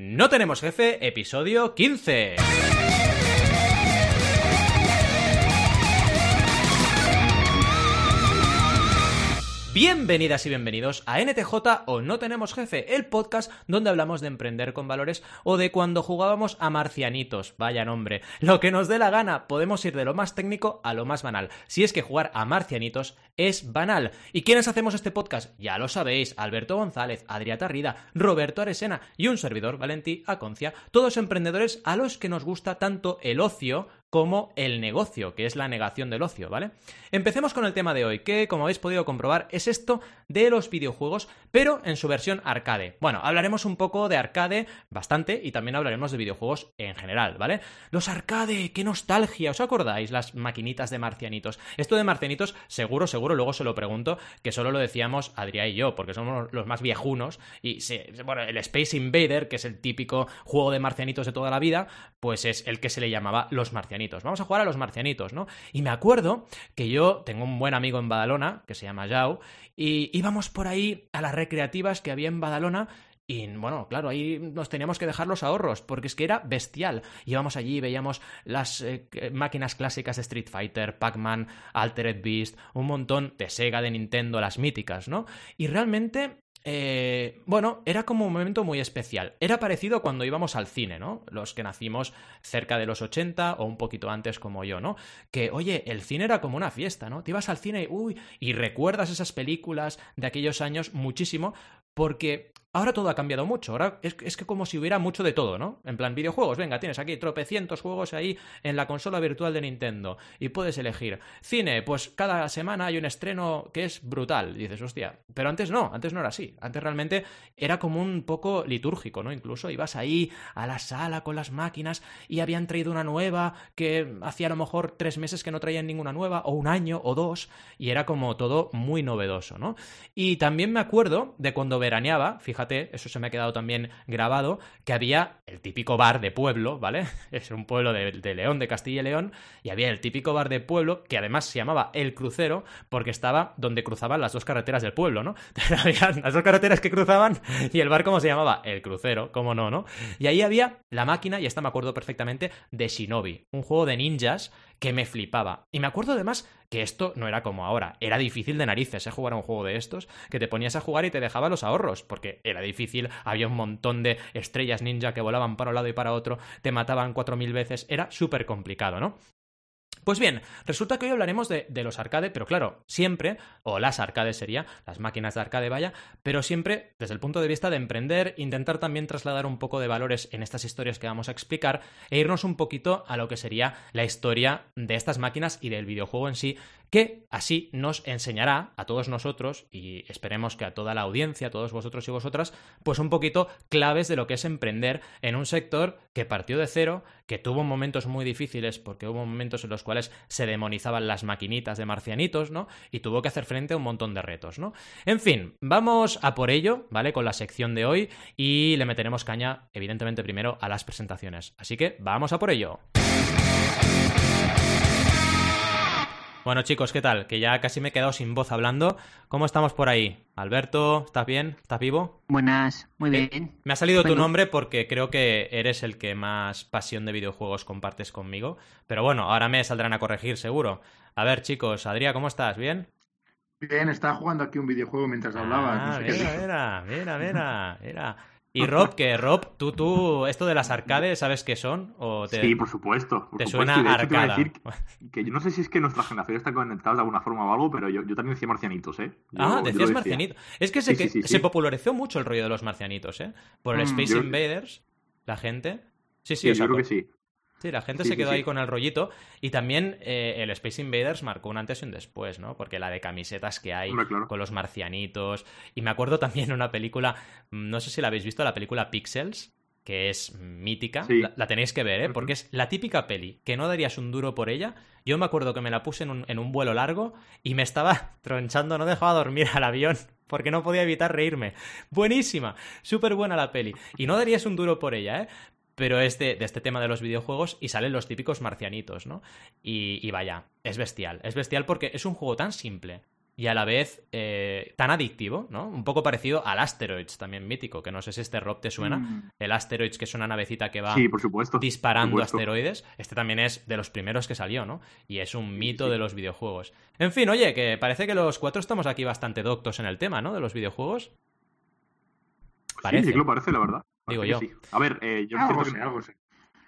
No tenemos jefe, episodio 15. Bienvenidas y bienvenidos a NTJ o No Tenemos Jefe, el podcast donde hablamos de emprender con valores o de cuando jugábamos a marcianitos. Vaya nombre. Lo que nos dé la gana, podemos ir de lo más técnico a lo más banal. Si es que jugar a marcianitos es banal. ¿Y quiénes hacemos este podcast? Ya lo sabéis, Alberto González, Adriata Rida, Roberto Aresena y un servidor, Valentí Aconcia, todos emprendedores a los que nos gusta tanto el ocio como el negocio, que es la negación del ocio, ¿vale? Empecemos con el tema de hoy, que como habéis podido comprobar es esto de los videojuegos, pero en su versión arcade. Bueno, hablaremos un poco de arcade bastante y también hablaremos de videojuegos en general, ¿vale? Los arcade, qué nostalgia, ¿os acordáis? Las maquinitas de marcianitos. Esto de marcianitos, seguro, seguro, luego se lo pregunto, que solo lo decíamos Adrián y yo, porque somos los más viejunos y, bueno, el Space Invader, que es el típico juego de marcianitos de toda la vida, pues es el que se le llamaba los marcianitos Vamos a jugar a los marcianitos, ¿no? Y me acuerdo que yo tengo un buen amigo en Badalona, que se llama Yao, y íbamos por ahí a las recreativas que había en Badalona y bueno, claro, ahí nos teníamos que dejar los ahorros, porque es que era bestial. Íbamos allí veíamos las eh, máquinas clásicas de Street Fighter, Pac-Man, Altered Beast, un montón de Sega, de Nintendo, las míticas, ¿no? Y realmente eh, bueno, era como un momento muy especial. Era parecido cuando íbamos al cine, ¿no? Los que nacimos cerca de los 80 o un poquito antes como yo, ¿no? Que, oye, el cine era como una fiesta, ¿no? Te ibas al cine y, y recuerdas esas películas de aquellos años muchísimo porque Ahora todo ha cambiado mucho. Ahora es, que como si hubiera mucho de todo, ¿no? En plan, videojuegos. Venga, tienes aquí tropecientos juegos ahí en la consola virtual de Nintendo. Y puedes elegir. Cine, pues cada semana hay un estreno que es brutal. dices, hostia. Pero antes no, antes no era así. Antes realmente era como un poco litúrgico, ¿no? Incluso ibas ahí a la sala con las máquinas y habían traído una nueva que hacía a lo mejor tres meses que no traían ninguna nueva, o un año, o dos. Y era como todo muy novedoso, ¿no? Y también me acuerdo de cuando veraneaba, fíjate eso se me ha quedado también grabado, que había el típico bar de pueblo, ¿vale? Es un pueblo de, León, de Castilla y León, y había el típico bar de pueblo que además se llamaba El Crucero porque estaba donde cruzaban las dos carreteras del pueblo, ¿no? había las dos carreteras que cruzaban y el bar, ¿cómo se llamaba? El Crucero, ¿cómo no, no? Y ahí había la máquina, y esta me acuerdo perfectamente, de Shinobi, un juego de ninjas que me flipaba. Y me acuerdo además que esto no era como ahora, era difícil de narices ¿eh? jugar a un juego de estos, que te ponías a jugar y te dejaba los ahorros, porque era difícil, había un montón de estrellas ninja que volaban para un lado y para otro, te mataban cuatro mil veces, era súper complicado, ¿no? Pues bien, resulta que hoy hablaremos de, los arcade, pero claro, siempre, o las arcades sería, las máquinas de arcade vaya, pero siempre desde el punto de vista de emprender, intentar también trasladar un poco de valores en estas historias que vamos a explicar e irnos un poquito a lo que sería la historia de estas máquinas y del videojuego en sí, que así nos enseñará a todos nosotros y esperemos que a toda la audiencia, a todos vosotros y vosotras, pues un poquito claves de lo que es emprender en un sector que partió de cero, que tuvo momentos muy difíciles porque hubo momentos en los cuales se demonizaban las maquinitas de marcianitos, ¿no? Y tuvo que hacer frente a un montón de retos, ¿no? En fin, vamos a por ello, ¿vale? Con la sección de hoy y le meteremos caña, evidentemente, primero a las presentaciones. Así que vamos a por ello. Bueno chicos, ¿qué tal? Que ya casi me he quedado sin voz hablando. ¿Cómo estamos por ahí? Alberto, ¿estás bien? ¿Estás vivo? Buenas, muy eh, bien. me ha salido tu nombre porque creo que eres el que más pasión de videojuegos compartes conmigo. Pero bueno, ahora me saldrán a corregir seguro. A ver chicos, Adrián, ¿cómo estás? ¿Bien? Bien, estaba jugando aquí un videojuego mientras hablaba. Ah, mira, mira, mira, mira. Y Rob, que Rob, tú, tú, esto de las arcades, ¿sabes qué son? ¿O Sí, por supuesto. te suena arcada. que, yo no sé si es que nuestra generación está conectada de alguna forma o algo, pero yo, también decía marcianitos, ¿eh? ah, decías marcianitos. Es que, se, se popularizó mucho el rollo de los marcianitos, ¿eh? Por el mm, Space Invaders, la gente. Sí, sí, sí yo creo que sí. Sí, la gente se quedó ahí con el rollito. Y también eh, el Space Invaders marcó un antes y un después, ¿no? Porque la de camisetas que hay con los marcianitos. Y me acuerdo también una película, mm, no sé si la habéis visto, la película Pixels, que es mítica. La, tenéis que ver, ¿eh? Porque es la típica peli que no darías un duro por ella. Yo me acuerdo que me la puse en un, en un vuelo largo y me estaba tronchando, no dejaba dormir al avión porque no podía evitar reírme. Buenísima, súper buena la peli. Y no darías un duro por ella, ¿eh? Pero es de, este tema de los videojuegos y salen los típicos marcianitos, ¿no? Y, vaya, es bestial. Es bestial porque es un juego tan simple, y a la vez eh, tan adictivo, ¿no? Un poco parecido al Asteroids, también mítico, que no sé si este Rob te suena. Mm. El Asteroids, que es una navecita que va Sí, por supuesto. disparando por supuesto. asteroides. Este también es de los primeros que salió, ¿no? Y es un mito de los videojuegos. En fin, oye, que parece que los cuatro estamos aquí bastante doctos en el tema, ¿no? De los videojuegos. Parece. Sí, sí que lo parece, la verdad. Digo yo. sí. A ver, eh, yo Algo entiendo sé, que- algo sé.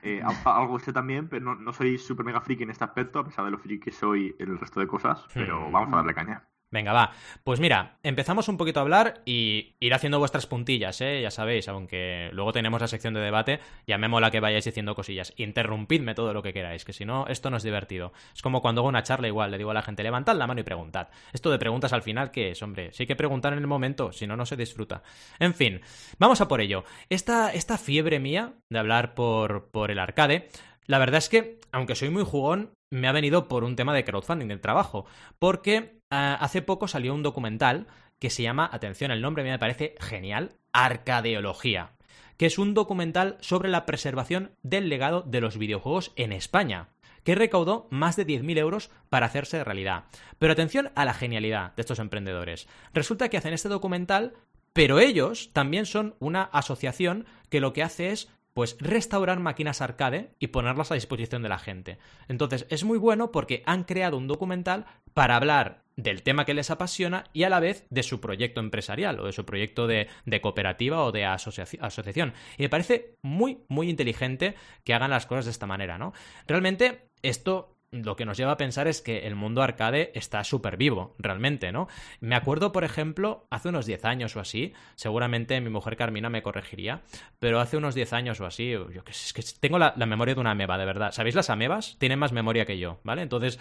eh, algo sé también, pero no, no soy súper mega friki en este aspecto, a pesar de lo friki que soy en el resto de cosas, pero Hmm. vamos a darle caña. Venga, va. Pues mira, empezamos un poquito a hablar y ir haciendo vuestras puntillas, ¿eh? Ya sabéis, aunque luego tenemos la sección de debate, ya me mola que vayáis diciendo cosillas. Interrumpidme todo lo que queráis, que si no, esto no es divertido. Es como cuando hago una charla igual, le digo a la gente, levantad la mano y preguntad. Esto de preguntas al final, ¿qué es, hombre? Si hay que preguntar en el momento, si no, no se disfruta. En fin, vamos a por ello. Esta, esta fiebre mía de hablar por, por el arcade, la verdad es que, aunque soy muy jugón, me ha venido por un tema de crowdfunding del trabajo. Porque hace poco salió un documental que se llama, atención, el nombre me parece genial, Arcadeología, que es un documental sobre la preservación del legado de los videojuegos en España que recaudó más de 10.000 euros para hacerse realidad. Pero atención a la genialidad de estos emprendedores. Resulta que hacen este documental, pero ellos también son una asociación que lo que hace es pues restaurar máquinas arcade y ponerlas a disposición de la gente. Entonces es muy bueno porque han creado un documental para hablar del tema que les apasiona y a la vez de su proyecto empresarial o de su proyecto de, cooperativa o de asocia- asociación. Y me parece muy, muy inteligente que hagan las cosas de esta manera, ¿no? Realmente esto lo que nos lleva a pensar es que el mundo arcade está súper vivo, realmente, ¿no? Me acuerdo, por ejemplo, hace unos 10 años o así, seguramente mi mujer Carmina me corregiría, pero hace unos 10 años o así, yo que es que tengo la, memoria de una ameba, de verdad. ¿Sabéis las amebas? Tienen más memoria que yo, ¿vale? Entonces,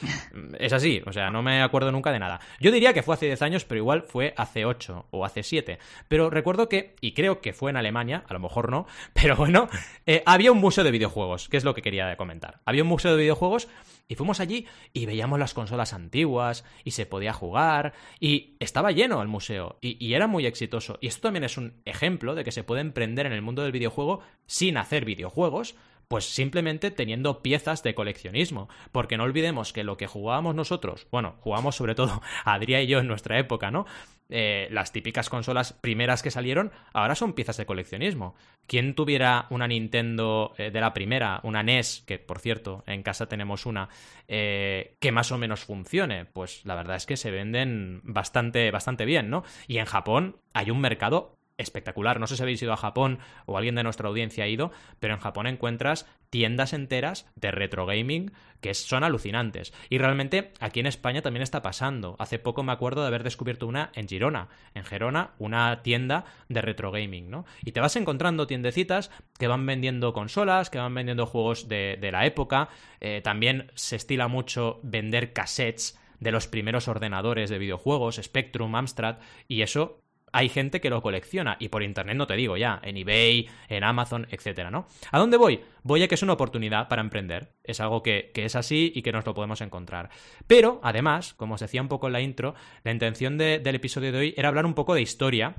es así, o sea, no me acuerdo nunca de nada. Yo diría que fue hace 10 años, pero igual fue hace 8 o hace 7. Pero recuerdo que, y creo que fue en Alemania, a lo mejor no, pero bueno, eh, había un museo de videojuegos, que es lo que quería comentar. Había un museo de videojuegos y fuimos allí y veíamos las consolas antiguas y se podía jugar y estaba lleno el museo y, era muy exitoso. Y esto también es un ejemplo de que se puede emprender en el mundo del videojuego sin hacer videojuegos, pues simplemente teniendo piezas de coleccionismo. Porque no olvidemos que lo que jugábamos nosotros, bueno, jugamos sobre todo Adrià y yo en nuestra época, ¿no? Eh, las típicas consolas primeras que salieron, ahora son piezas de coleccionismo. ¿Quién tuviera una Nintendo eh, de la primera, una NES, que por cierto, en casa tenemos una, eh, que más o menos funcione? Pues la verdad es que se venden bastante, bastante bien, ¿no? Y en Japón hay un mercado espectacular. No sé si habéis ido a Japón o alguien de nuestra audiencia ha ido, pero en Japón encuentras tiendas enteras de retro gaming que son alucinantes. Y realmente aquí en España también está pasando. Hace poco me acuerdo de haber descubierto una en Girona. En Gerona, una tienda de retro gaming, ¿no? Y te vas encontrando tiendecitas que van vendiendo consolas, que van vendiendo juegos de, la época. Eh, también se estila mucho vender cassettes de los primeros ordenadores de videojuegos, Spectrum, Amstrad, y eso hay gente que lo colecciona y por internet no te digo ya, en eBay, en Amazon, etcétera, ¿no? ¿A dónde voy? Voy a que es una oportunidad para emprender. Es algo que, que, es así y que nos lo podemos encontrar. Pero, además, como os decía un poco en la intro, la intención de, del episodio de hoy era hablar un poco de historia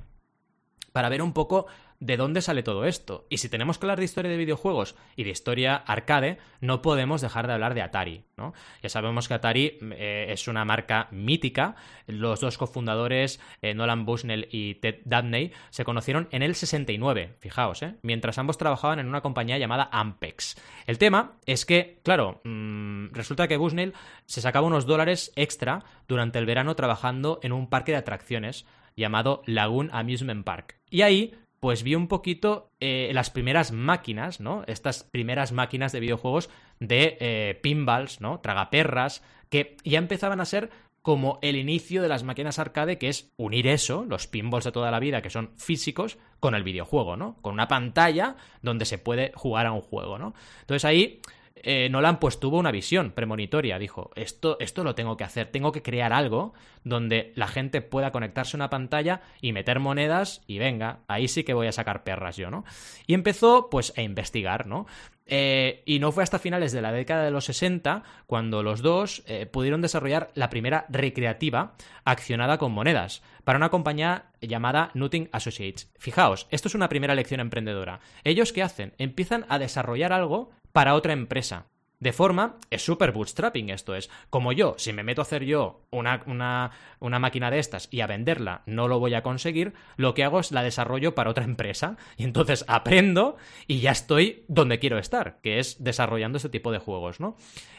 para ver un poco de dónde sale todo esto. Y si tenemos que hablar de historia de videojuegos y de historia arcade, no podemos dejar de hablar de Atari, ¿no? Ya sabemos que Atari eh, es una marca mítica. Los dos cofundadores, eh, Nolan Bushnell y Ted Dabney, se conocieron en el 69, fijaos, ¿eh? Mientras ambos trabajaban en una compañía llamada Ampex. El tema es que, claro, mmm, resulta que Bushnell se sacaba unos dólares extra durante el verano trabajando en un parque de atracciones llamado Lagoon Amusement Park. Y ahí pues vi un poquito eh, las primeras máquinas, ¿no? Estas primeras máquinas de videojuegos de eh, pinballs, ¿no? Tragaperras, que ya empezaban a ser como el inicio de las máquinas arcade, que es unir eso, los pinballs de toda la vida, que son físicos, con el videojuego, ¿no? Con una pantalla donde se puede jugar a un juego, ¿no? Entonces ahí eh, Nolan pues tuvo una visión premonitoria, dijo, esto, esto lo tengo que hacer, tengo que crear algo donde la gente pueda conectarse a una pantalla y meter monedas y venga, ahí sí que voy a sacar perras yo, ¿no? Y empezó pues a investigar, ¿no? Eh, y no fue hasta finales de la década de los 60 cuando los dos eh, pudieron desarrollar la primera recreativa accionada con monedas para una compañía llamada Nutting Associates. Fijaos, esto es una primera lección emprendedora. Ellos qué hacen? Empiezan a desarrollar algo para otra empresa. De forma, es súper bootstrapping esto es. Como yo, si me meto a hacer yo una, una, una, máquina de estas y a venderla no lo voy a conseguir, lo que hago es la desarrollo para otra empresa. Y entonces aprendo y ya estoy donde quiero estar, que es desarrollando este tipo de juegos, ¿no?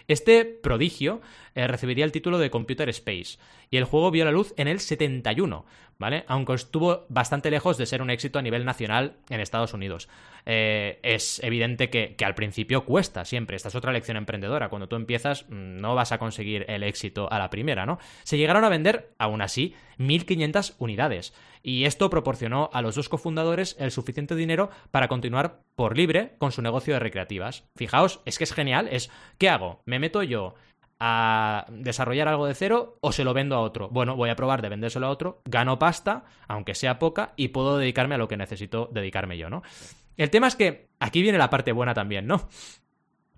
Este prodigio eh, recibiría el título de Computer Space y el juego vio la luz en el 71, ¿vale? Aunque estuvo bastante lejos de ser un éxito a nivel nacional en Estados Unidos. Eh, es evidente que, al principio cuesta siempre. Esta es otra lección emprendedora. Cuando tú empiezas, mm, no vas a conseguir el éxito a la primera, ¿no? Se llegaron a vender, aún así, 1.500 unidades. Y esto proporcionó a los dos cofundadores el suficiente dinero para continuar por libre con su negocio de recreativas. Fijaos, es que es genial. Es, ¿qué hago? ¿Me meto yo a desarrollar algo de cero o se lo vendo a otro. Bueno, voy a probar de vendérselo a otro, gano pasta, aunque sea poca, y puedo dedicarme a lo que necesito dedicarme yo, ¿no? El tema es que aquí viene la parte buena también, ¿no?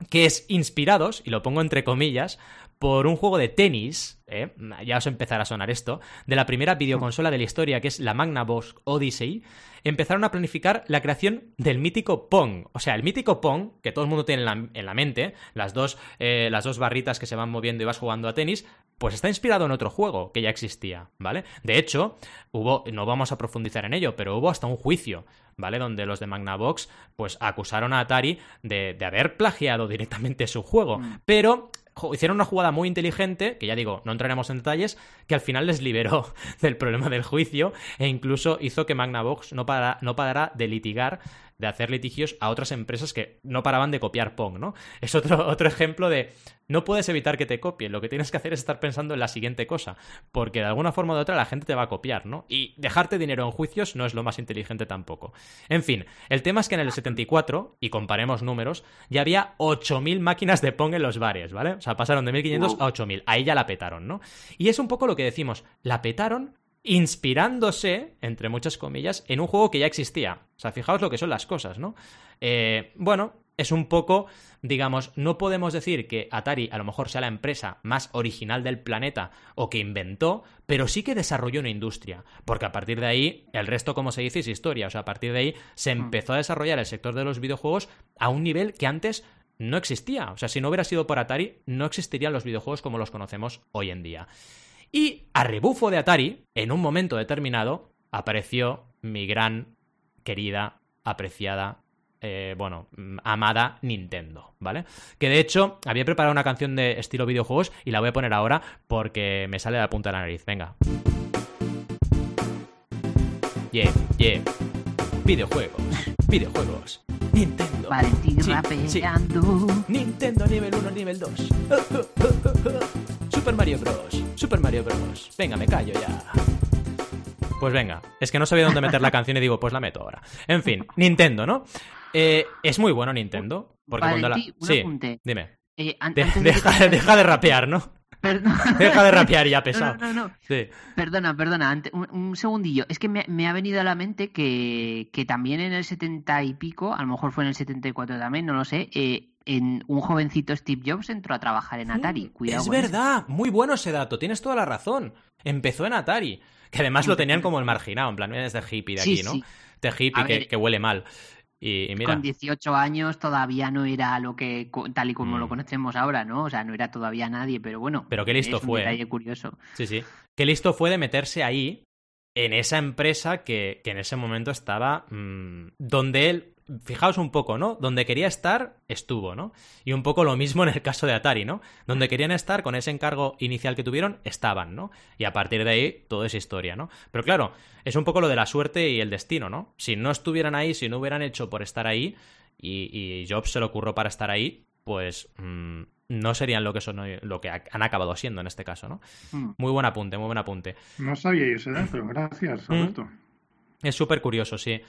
Que es inspirados, y lo pongo entre comillas, por un juego de tenis, ¿eh? ya os empezará a sonar esto, de la primera videoconsola de la historia, que es la Magnavox Odyssey, empezaron a planificar la creación del mítico Pong. O sea, el mítico Pong, que todo el mundo tiene en la, mente, las dos, eh, las dos barritas que se van moviendo y vas jugando a tenis, pues está inspirado en otro juego que ya existía, ¿vale? De hecho, hubo, no vamos a profundizar en ello, pero hubo hasta un juicio, ¿vale? Donde los de Magnavox, pues acusaron a Atari de, de haber plagiado directamente su juego. Mm. Pero hicieron una jugada muy inteligente, que ya digo, no entraremos en detalles, que al final les liberó del problema del juicio e incluso hizo que Magnavox no, para, no parara de litigar de hacer litigios a otras empresas que no paraban de copiar Pong, ¿no? Es otro, otro ejemplo de no puedes evitar que te copien, lo que tienes que hacer es estar pensando en la siguiente cosa, porque de alguna forma u otra la gente te va a copiar, ¿no? Y dejarte dinero en juicios no es lo más inteligente tampoco. En fin, el tema es que en el 74, y comparemos números, ya había 8.000 máquinas de Pong en los bares, ¿vale? O sea, pasaron de 1.500 a 8.000, ahí ya la petaron, ¿no? Y es un poco lo que decimos, la petaron inspirándose, entre muchas comillas, en un juego que ya existía. O sea, fijaos lo que son las cosas, ¿no? Eh, bueno, es un poco, digamos, no podemos decir que Atari a lo mejor sea la empresa más original del planeta o que inventó, pero sí que desarrolló una industria, porque a partir de ahí, el resto, como se dice, es historia, o sea, a partir de ahí se hmm. empezó a desarrollar el sector de los videojuegos a un nivel que antes no existía, o sea, si no hubiera sido por Atari, no existirían los videojuegos como los conocemos hoy en día. Y a rebufo de Atari, en un momento determinado, apareció mi gran, querida, apreciada, eh, bueno, amada Nintendo, ¿vale? Que de hecho había preparado una canción de estilo videojuegos y la voy a poner ahora porque me sale de la punta de la nariz. Venga. Yeah, yeah. Videojuegos, videojuegos. Nintendo. sí, Nintendo nivel 1, nivel 2. Super Mario Bros. Super Mario Bros. Venga, me callo ya. Pues venga, es que no sabía dónde meter la canción y digo, pues la meto ahora. En fin, Nintendo, ¿no? Eh, es muy bueno Nintendo. Porque cuando la... sí, dime. Eh, deja de rapear, ¿no? Deja de rapear ya, pesado. No, no, no. Perdona, perdona. Un, segundillo. Es que me, ha venido a la mente que, también en el 70 y pico, a lo mejor fue en el 74 también, no lo sé, eh, en un jovencito Steve Jobs entró a trabajar en Atari. Mm, Cuidado. Es verdad, muy bueno ese dato, tienes toda la razón. Empezó en Atari, que además lo tenían como el marginado, en plan, es de hippie de aquí, ¿no? De hippie que, huele mal. Y, mira. Con 18 años todavía no era lo que, tal y como lo mm. conocemos ahora, ¿no? O sea, no era todavía nadie, pero bueno. Pero qué listo es fue. Un detalle curioso. Sí, sí. Qué listo fue de meterse ahí, en esa empresa que, que en ese momento estaba. Mmm, donde él fijaos un poco, ¿no? Donde quería estar, estuvo, ¿no? Y un poco lo mismo en el caso de Atari, ¿no? Donde querían estar, con ese encargo inicial que tuvieron, estaban, ¿no? Y a partir de ahí, todo es historia, ¿no? Pero claro, es un poco lo de la suerte y el destino, ¿no? Si no estuvieran ahí, si no hubieran hecho por estar ahí, y, Jobs se lo ocurrió para estar ahí, pues mm, no serían lo que son lo que han acabado siendo en este caso, ¿no? Mm. Muy buen apunte, muy buen apunte. No sabía ese dato, gracias, mm. Alberto. Es súper curioso, sí.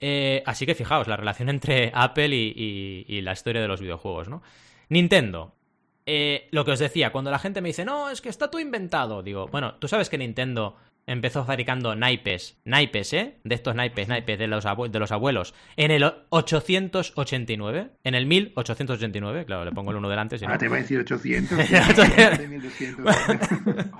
Eh, así que fijaos, la relación entre Apple y, la historia de los videojuegos, ¿no? Nintendo. Eh, lo que os decía, cuando la gente me dice, no, es que está todo inventado, digo, bueno, tú sabes que Nintendo empezó fabricando naipes, naipes, ¿eh? De estos naipes, naipes de los, de los abuelos, en el 889, en el 1889, claro, le pongo el uno delante. ah, te va a decir 800.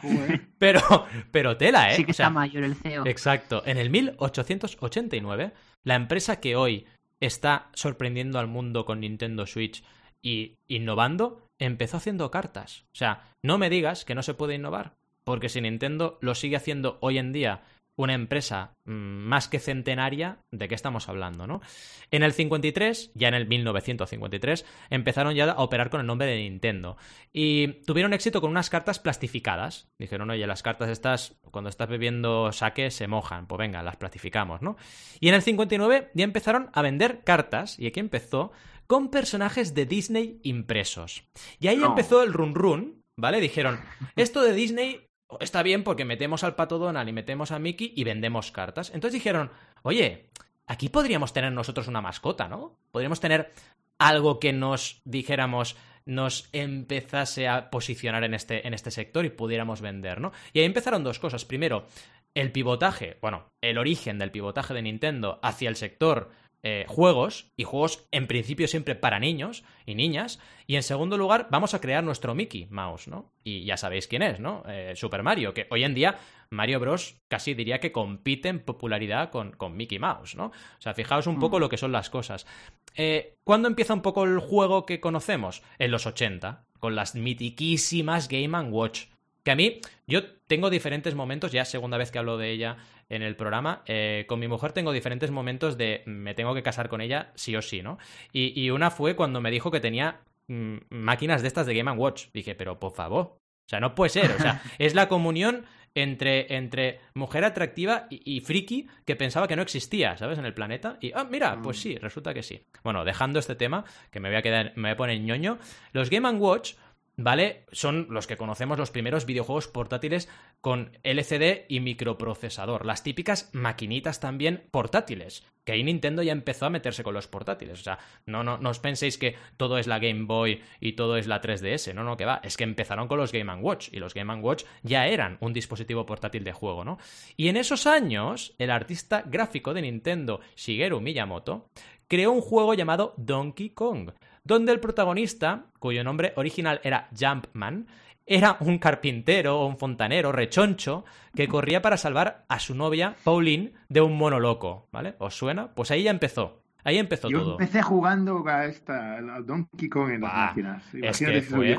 pero, pero tela, ¿eh? Sí que está mayor el CEO. Exacto, en el 1889, la empresa que hoy está sorprendiendo al mundo con Nintendo Switch y innovando, empezó haciendo cartas. O sea, no me digas que no se puede innovar, porque si Nintendo lo sigue haciendo hoy en día una empresa mm, más que centenaria, ¿de qué estamos hablando, no? En el 53, ya en el 1953, empezaron ya a operar con el nombre de Nintendo y tuvieron éxito con unas cartas plastificadas. Dijeron, oye, las cartas estas, cuando estás bebiendo saque, se mojan. Pues venga, las plastificamos, ¿no? Y en el 59 ya empezaron a vender cartas y aquí empezó con personajes de Disney impresos. Y ahí empezó el run run, ¿vale? Dijeron, esto de Disney está bien porque metemos al pato Donald y metemos a Mickey y vendemos cartas. Entonces dijeron, oye, aquí podríamos tener nosotros una mascota, ¿no? Podríamos tener algo que nos dijéramos nos empezase a posicionar en este, en este sector y pudiéramos vender, ¿no? Y ahí empezaron dos cosas. Primero, el pivotaje, bueno, el origen del pivotaje de Nintendo hacia el sector eh, juegos, y juegos en principio siempre para niños y niñas. Y en segundo lugar, vamos a crear nuestro Mickey Mouse, ¿no? Y ya sabéis quién es, ¿no? Eh, Super Mario, que hoy en día Mario Bros. casi diría que compite en popularidad con, con Mickey Mouse, ¿no? O sea, fijaos un poco mm. lo que son las cosas. Eh, ¿Cuándo empieza un poco el juego que conocemos? En los 80, con las mitiquísimas Game Watch. Que a mí, yo tengo diferentes momentos, ya segunda vez que hablo de ella en el programa. Eh, con mi mujer tengo diferentes momentos de me tengo que casar con ella sí o sí, ¿no? Y, una fue cuando me dijo que tenía mm, máquinas de estas de Game Watch. Dije, pero por favor. O sea, no puede ser. O sea, es la comunión entre, entre mujer atractiva y, friki que pensaba que no existía, ¿sabes? En el planeta. Y, ah, mira, pues mm. sí, resulta que sí. Bueno, dejando este tema, que me voy a quedar, me voy a poner ñoño. Los Game Watch ¿vale? Son los que conocemos los primeros videojuegos portátiles con LCD y microprocesador, las típicas maquinitas también portátiles, que ahí Nintendo ya empezó a meterse con los portátiles, o sea, no, no, no os penséis que todo es la Game Boy y todo es la 3DS, no, no, que va, es que empezaron con los Game Watch y los Game Watch ya eran un dispositivo portátil de juego, ¿no? Y en esos años, el artista gráfico de Nintendo, Shigeru Miyamoto, creó un juego llamado Donkey Kong, donde el protagonista, cuyo nombre original era Jumpman, era un carpintero o un fontanero rechoncho que corría para salvar a su novia, Pauline, de un mono loco, ¿vale? ¿Os suena? Pues ahí ya empezó. Ahí empezó Yo todo. empecé jugando a esta, a Donkey Kong en las máquinas. Es que fue,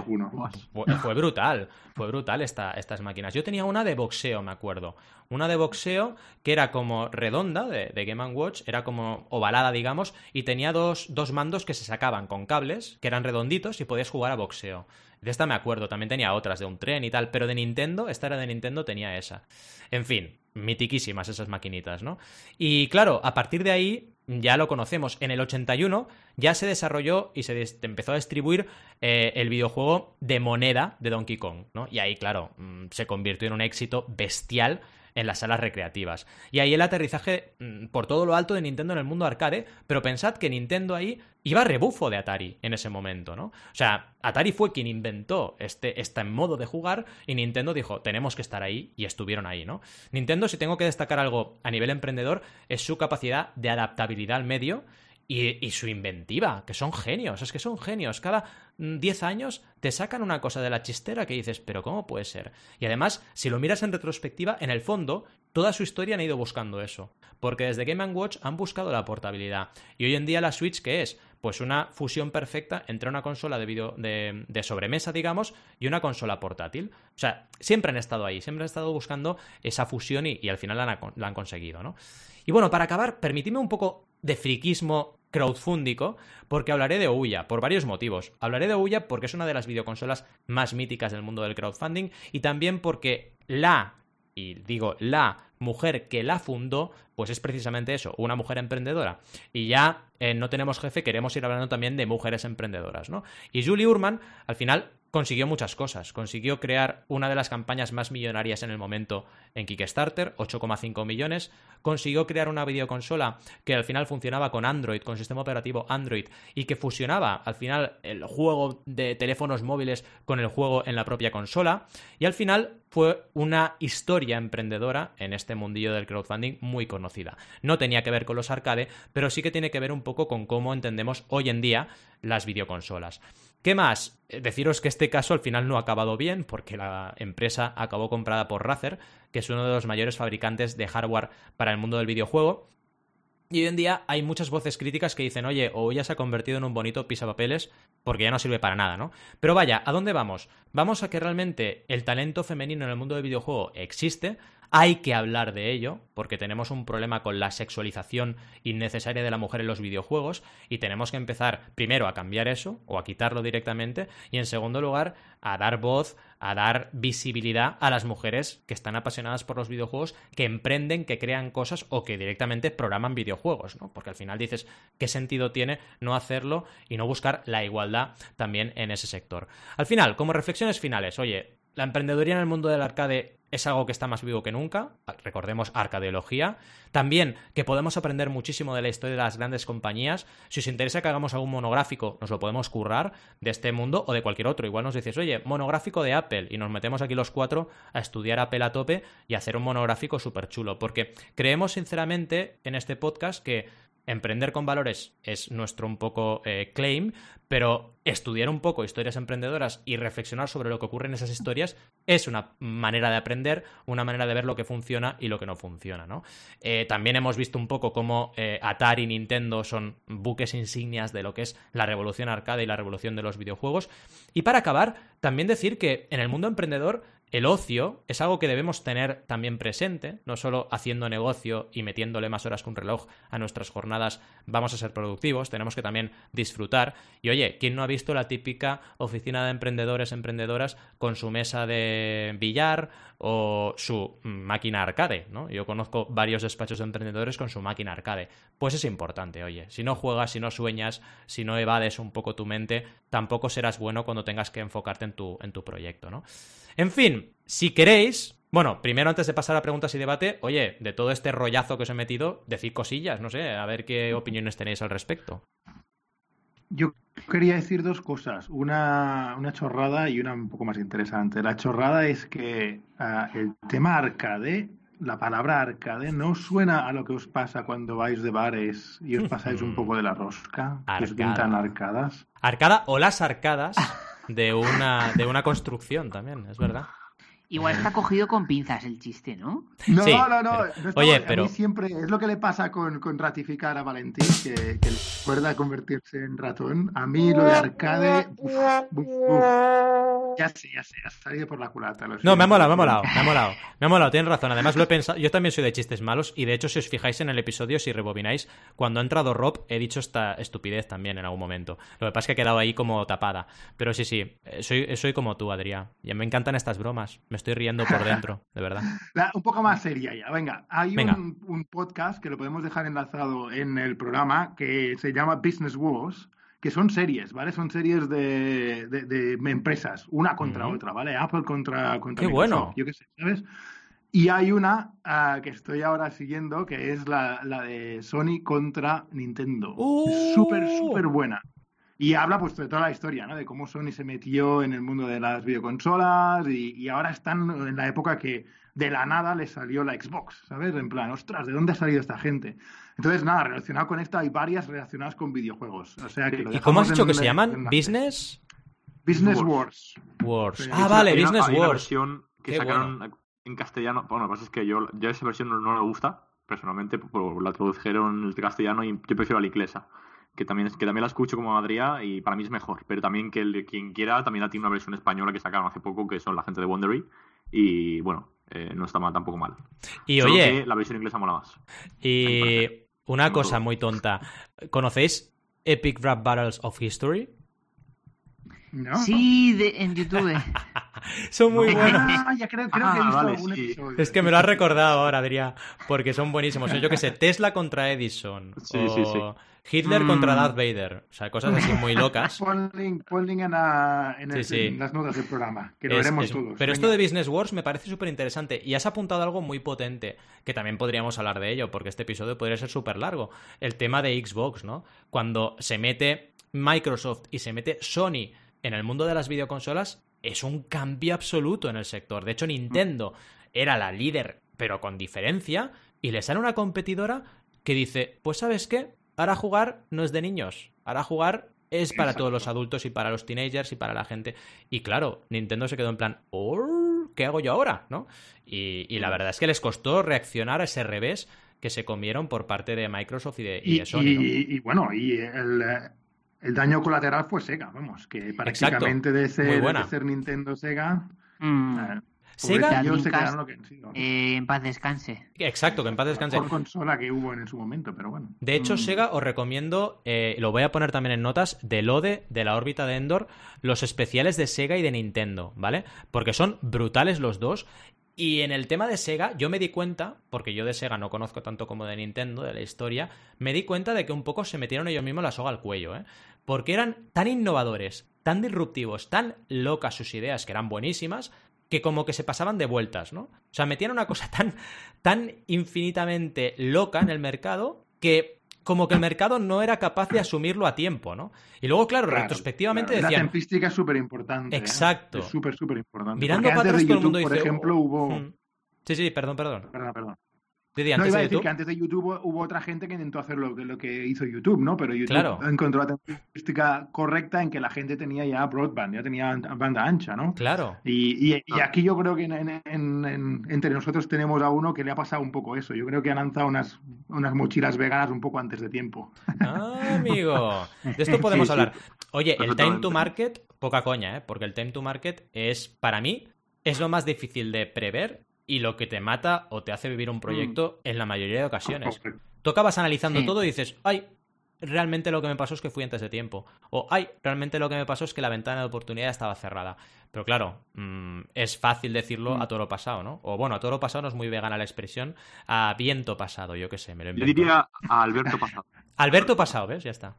fue, brutal, fue brutal esta, estas máquinas. Yo tenía una de boxeo, me acuerdo. Una de boxeo que era como redonda de, de Game Watch, era como ovalada, digamos, y tenía dos, dos mandos que se sacaban con cables, que eran redonditos y podías jugar a boxeo. De esta me acuerdo, también tenía otras de un tren y tal, pero de Nintendo, esta era de Nintendo, tenía esa. En fin, mitiquísimas esas maquinitas, ¿no? Y claro, a partir de ahí ya lo conocemos. En el 81 ya se desarrolló y se empezó a distribuir eh, el videojuego de moneda de Donkey Kong, ¿no? Y ahí, claro, mm, se convirtió en un éxito bestial en las salas recreativas. Y ahí el aterrizaje mm, por todo lo alto de Nintendo en el mundo arcade, pero pensad que Nintendo ahí iba a rebufo de Atari en ese momento, ¿no? O sea, Atari fue quien inventó este, este modo de jugar y Nintendo dijo, tenemos que estar ahí y estuvieron ahí, ¿no? Nintendo, si tengo que destacar algo a nivel emprendedor, es su capacidad de adaptabilidad al medio y, su inventiva, que son genios, es que son genios. Cada 10 años te sacan una cosa de la chistera que dices, pero ¿cómo puede ser? Y además, si lo miras en retrospectiva, en el fondo, toda su historia han ido buscando eso. Porque desde Game Watch han buscado la portabilidad. Y hoy en día la Switch, ¿qué es? Pues una fusión perfecta entre una consola de, video, de, sobremesa, digamos, y una consola portátil. O sea, siempre han estado ahí, siempre han estado buscando esa fusión y, al final la han, la han conseguido, ¿no? Y bueno, para acabar, permitidme un poco de friquismo crowdfundico porque hablaré de Ouya por varios motivos. Hablaré de Ouya porque es una de las videoconsolas más míticas del mundo del crowdfunding y también porque la, y digo la mujer que la fundó, pues es precisamente eso, una mujer emprendedora. Y ya eh, no tenemos jefe, queremos ir hablando también de mujeres emprendedoras, ¿no? Y Julie Urman, al final, consiguió muchas cosas. Consiguió crear una de las campañas más millonarias en el momento en Kickstarter, 8,5 millones. Consiguió crear una videoconsola que al final funcionaba con Android, con sistema operativo Android, y que fusionaba al final el juego de teléfonos móviles con el juego en la propia consola. Y al final fue una historia emprendedora en este mundillo del crowdfunding muy conocida. No tenía que ver con los arcade, pero sí que tiene que ver un poco con cómo entendemos hoy en día las videoconsolas. ¿Qué más? Eh, deciros que este caso al final no ha acabado bien porque la empresa acabó comprada por Razer, que es uno de los mayores fabricantes de hardware para el mundo del videojuego. Y hoy en día hay muchas voces críticas que dicen, oye, o ya se ha convertido en un bonito pisapapeles porque ya no sirve para nada, ¿no? Pero vaya, ¿a dónde vamos? Vamos a que realmente el talento femenino en el mundo del videojuego existe, hay que hablar de ello, porque tenemos un problema con la sexualización innecesaria de la mujer en los videojuegos, y tenemos que empezar primero a cambiar eso, o a quitarlo directamente, y en segundo lugar, a dar voz, a dar visibilidad a las mujeres que están apasionadas por los videojuegos, que emprenden, que crean cosas o que directamente programan videojuegos, ¿no? Porque al final dices, ¿qué sentido tiene no hacerlo y no buscar la igualdad también en ese sector? Al final, como reflexiones finales, oye, la emprendeduría en el mundo del arcade es algo que está más vivo que nunca. Recordemos arcadeología. También que podemos aprender muchísimo de la historia de las grandes compañías. Si os interesa que hagamos algún monográfico, nos lo podemos currar de este mundo o de cualquier otro. Igual nos dices, oye, monográfico de Apple. Y nos metemos aquí los cuatro a estudiar Apple a tope y hacer un monográfico súper chulo. Porque creemos sinceramente en este podcast que emprender con valores es nuestro un poco eh, claim, pero estudiar un poco historias emprendedoras y reflexionar sobre lo que ocurre en esas historias es una manera de aprender, una manera de ver lo que funciona y lo que no funciona, ¿no? Eh, también hemos visto un poco cómo eh, Atari y Nintendo son buques insignias de lo que es la revolución arcade y la revolución de los videojuegos. Y para acabar, también decir que en el mundo emprendedor el ocio es algo que debemos tener también presente, no solo haciendo negocio y metiéndole más horas que un reloj a nuestras jornadas vamos a ser productivos, tenemos que también disfrutar. Y oye, ¿quién no ha visto la típica oficina de emprendedores, emprendedoras con su mesa de billar o su máquina arcade? Yo conozco varios despachos de emprendedores con su máquina arcade. Pues es importante, oye, si no juegas, si no sueñas, si no evades un poco tu mente, tampoco serás bueno cuando tengas que enfocarte en tu, en tu proyecto, ¿no? En fin, si queréis, bueno, primero antes de pasar a preguntas y debate, oye, de todo este rollazo que os he metido, decid cosillas, no sé, a ver qué opiniones tenéis al respecto. Yo quería decir dos cosas, una, una chorrada y una un poco más interesante. La chorrada es que uh, el tema arcade, la palabra arcade, no suena a lo que os pasa cuando vais de bares y os pasáis un poco de la rosca, que os pintan arcadas. Arcada o las arcadas de una, de una construcción también, es verdad. Igual está cogido con pinzas el chiste, ¿no? No, Sí, no, no. pero- no oye, a mí pero- siempre es lo que le pasa con, con ratificar a Valentín, que, que le recuerda convertirse en ratón. A mí lo de arcade. uf, uf, uf. Ya sé, ya sé, ha salido por la culata. lo No, me ha molado, me ha molado, me ha molado. Me ha molado, tienes razón. Además, lo he pensado. Yo también soy de chistes malos. Y de hecho, si os fijáis en el episodio, si rebobináis, cuando ha entrado Rob, he dicho esta estupidez también en algún momento. Lo que pasa es que ha quedado ahí como tapada. Pero sí, sí, eh, soy, soy como tú, Adrián. Y me encantan estas bromas. Me estoy riendo por dentro, de verdad. La- un poco más seria ya. Venga, hay Venga. Un, un podcast que lo podemos dejar enlazado en el programa que se llama Business Wars, que son series, ¿vale? Son series de, de- de empresas, una contra otra, ¿vale? Apple contra, contra ¡Qué Microsoft, bueno! yo qué sé, ¿sabes? Y hay una ah, que estoy ahora siguiendo que es la, la de Sony contra Nintendo. Es súper, súper buena. Y habla pues de toda la historia, ¿no? De cómo Sony se metió en el mundo de las videoconsolas y, y ahora están en la época que de la nada les salió la Xbox, ¿sabes? En plan, ostras, ¿de dónde ha salido esta gente? Entonces, nada, relacionado con esto hay varias relacionadas con videojuegos. O sea que lo ¿Y cómo has dicho en que se llaman? ¿Business Business Wars. Wars. Sí, Ah, vale, Hay una- Business hay una Wars. versión que Qué sacaron en castellano. Bueno, lo que pasa es que yo, yo esa versión no, no me gusta, personalmente, por- la tradujeron el castellano y yo prefiero la inglesa. Que también, es- que también la escucho como Adrián y para mí es mejor. Pero también que el, quien quiera, también la tiene una versión española que sacaron hace poco, que son la gente de Wondery. Y bueno, eh, no está mal, tampoco mal. Y Solo oye, que la versión inglesa mola más. y una cosa muy tonta. ¿Conocéis Epic Rap Battles of History? ¿No? Sí, de- en YouTube. Son muy Ah, buenos. ya creo, creo que he visto vale, algún sí. episodio. Es que me lo has recordado ahora, Adrián, porque son buenísimos. Yo que sé, Tesla contra Edison. Sí, o sí, sí. Hitler Mm. contra Darth Vader. O sea, cosas así muy locas. Pon link, pon link en, la- en el- Sí, sí. en las notas del programa, que lo Es- veremos es- todos. Pero esto de Business Wars me parece súper interesante. Y has apuntado algo muy potente, que también podríamos hablar de ello, porque este episodio podría ser súper largo. El tema de Xbox, ¿no? Cuando se mete Microsoft y se mete Sony en el mundo de las videoconsolas, es un cambio absoluto en el sector. De hecho, Nintendo era la líder, pero con diferencia, y le sale una competidora que dice, pues sabes qué, ahora jugar no es de niños, ahora jugar es para todos los adultos y para los teenagers y para la gente. Y claro, Nintendo se quedó en plan, "Oh, ¿qué hago yo ahora? ¿no? Y, y la verdad es que les costó reaccionar a ese revés que se comieron por parte de Microsoft y de, y Y, de Sony. ¿no? y- y, bueno, y el, eh, el daño colateral fue Sega, vamos, que prácticamente de ser, de ser Nintendo Sega, Mm, eh, Sega- se quedaron lo que eh, en paz descanse. Exacto, que en paz la descanse. mejor consola que hubo en su momento, pero bueno. De hecho, Mm. Sega os recomiendo, eh, lo voy a poner también en notas, del ODE, de la órbita de Endor, los especiales de Sega y de Nintendo, ¿vale? Porque son brutales los dos. Y en el tema de Sega, yo me di cuenta, porque yo de Sega no conozco tanto como de Nintendo, de la historia, me di cuenta de que un poco se metieron ellos mismos la soga al cuello, ¿eh? Porque eran tan innovadores, tan disruptivos, tan locas sus ideas, que eran buenísimas, que como que se pasaban de vueltas, ¿no? O sea, metían una cosa tan, tan infinitamente loca en el mercado que como que el mercado no era capaz de asumirlo a tiempo, ¿no? Y luego, claro, Claro, retrospectivamente claro. La decían, tempística es súper importante. Exacto. Es súper, súper importante. mirando Porque para atrás todo el mundo YouTube, dice... por ejemplo, "Oh, hubo... mm". Sí, sí, perdón, perdón. Perdón, perdón. Didi, No, iba a de decir que antes de YouTube hubo otra gente que intentó hacer lo que, lo que hizo YouTube, ¿no? Pero YouTube Claro. encontró la tempística correcta en que la gente tenía ya broadband, ya tenía banda ancha, ¿no? Claro. Y, y- y aquí yo creo que en- en- en- en- entre nosotros tenemos a uno que le ha pasado un poco eso. Yo creo que ha lanzado unas, unas mochilas veganas un poco antes de tiempo. Ah, amigo. De esto podemos Sí, hablar. Oye, el time to market, poca coña, ¿eh? Porque el time to market es, para mí, es lo más difícil de prever y lo que te mata o te hace vivir un proyecto en la mayoría de ocasiones. Tú acabas analizando Sí. todo y dices, ay, realmente lo que me pasó es que fui antes de tiempo. O, ay, realmente lo que me pasó es que la ventana de oportunidad estaba cerrada. Pero claro, mm, es fácil decirlo Mm. a todo lo pasado, ¿no? O bueno, a todo lo pasado no es muy vegana la expresión, a viento pasado, yo qué sé, me lo Yo diría a Alberto Pasado. Alberto pasado, ¿ves? Ya está.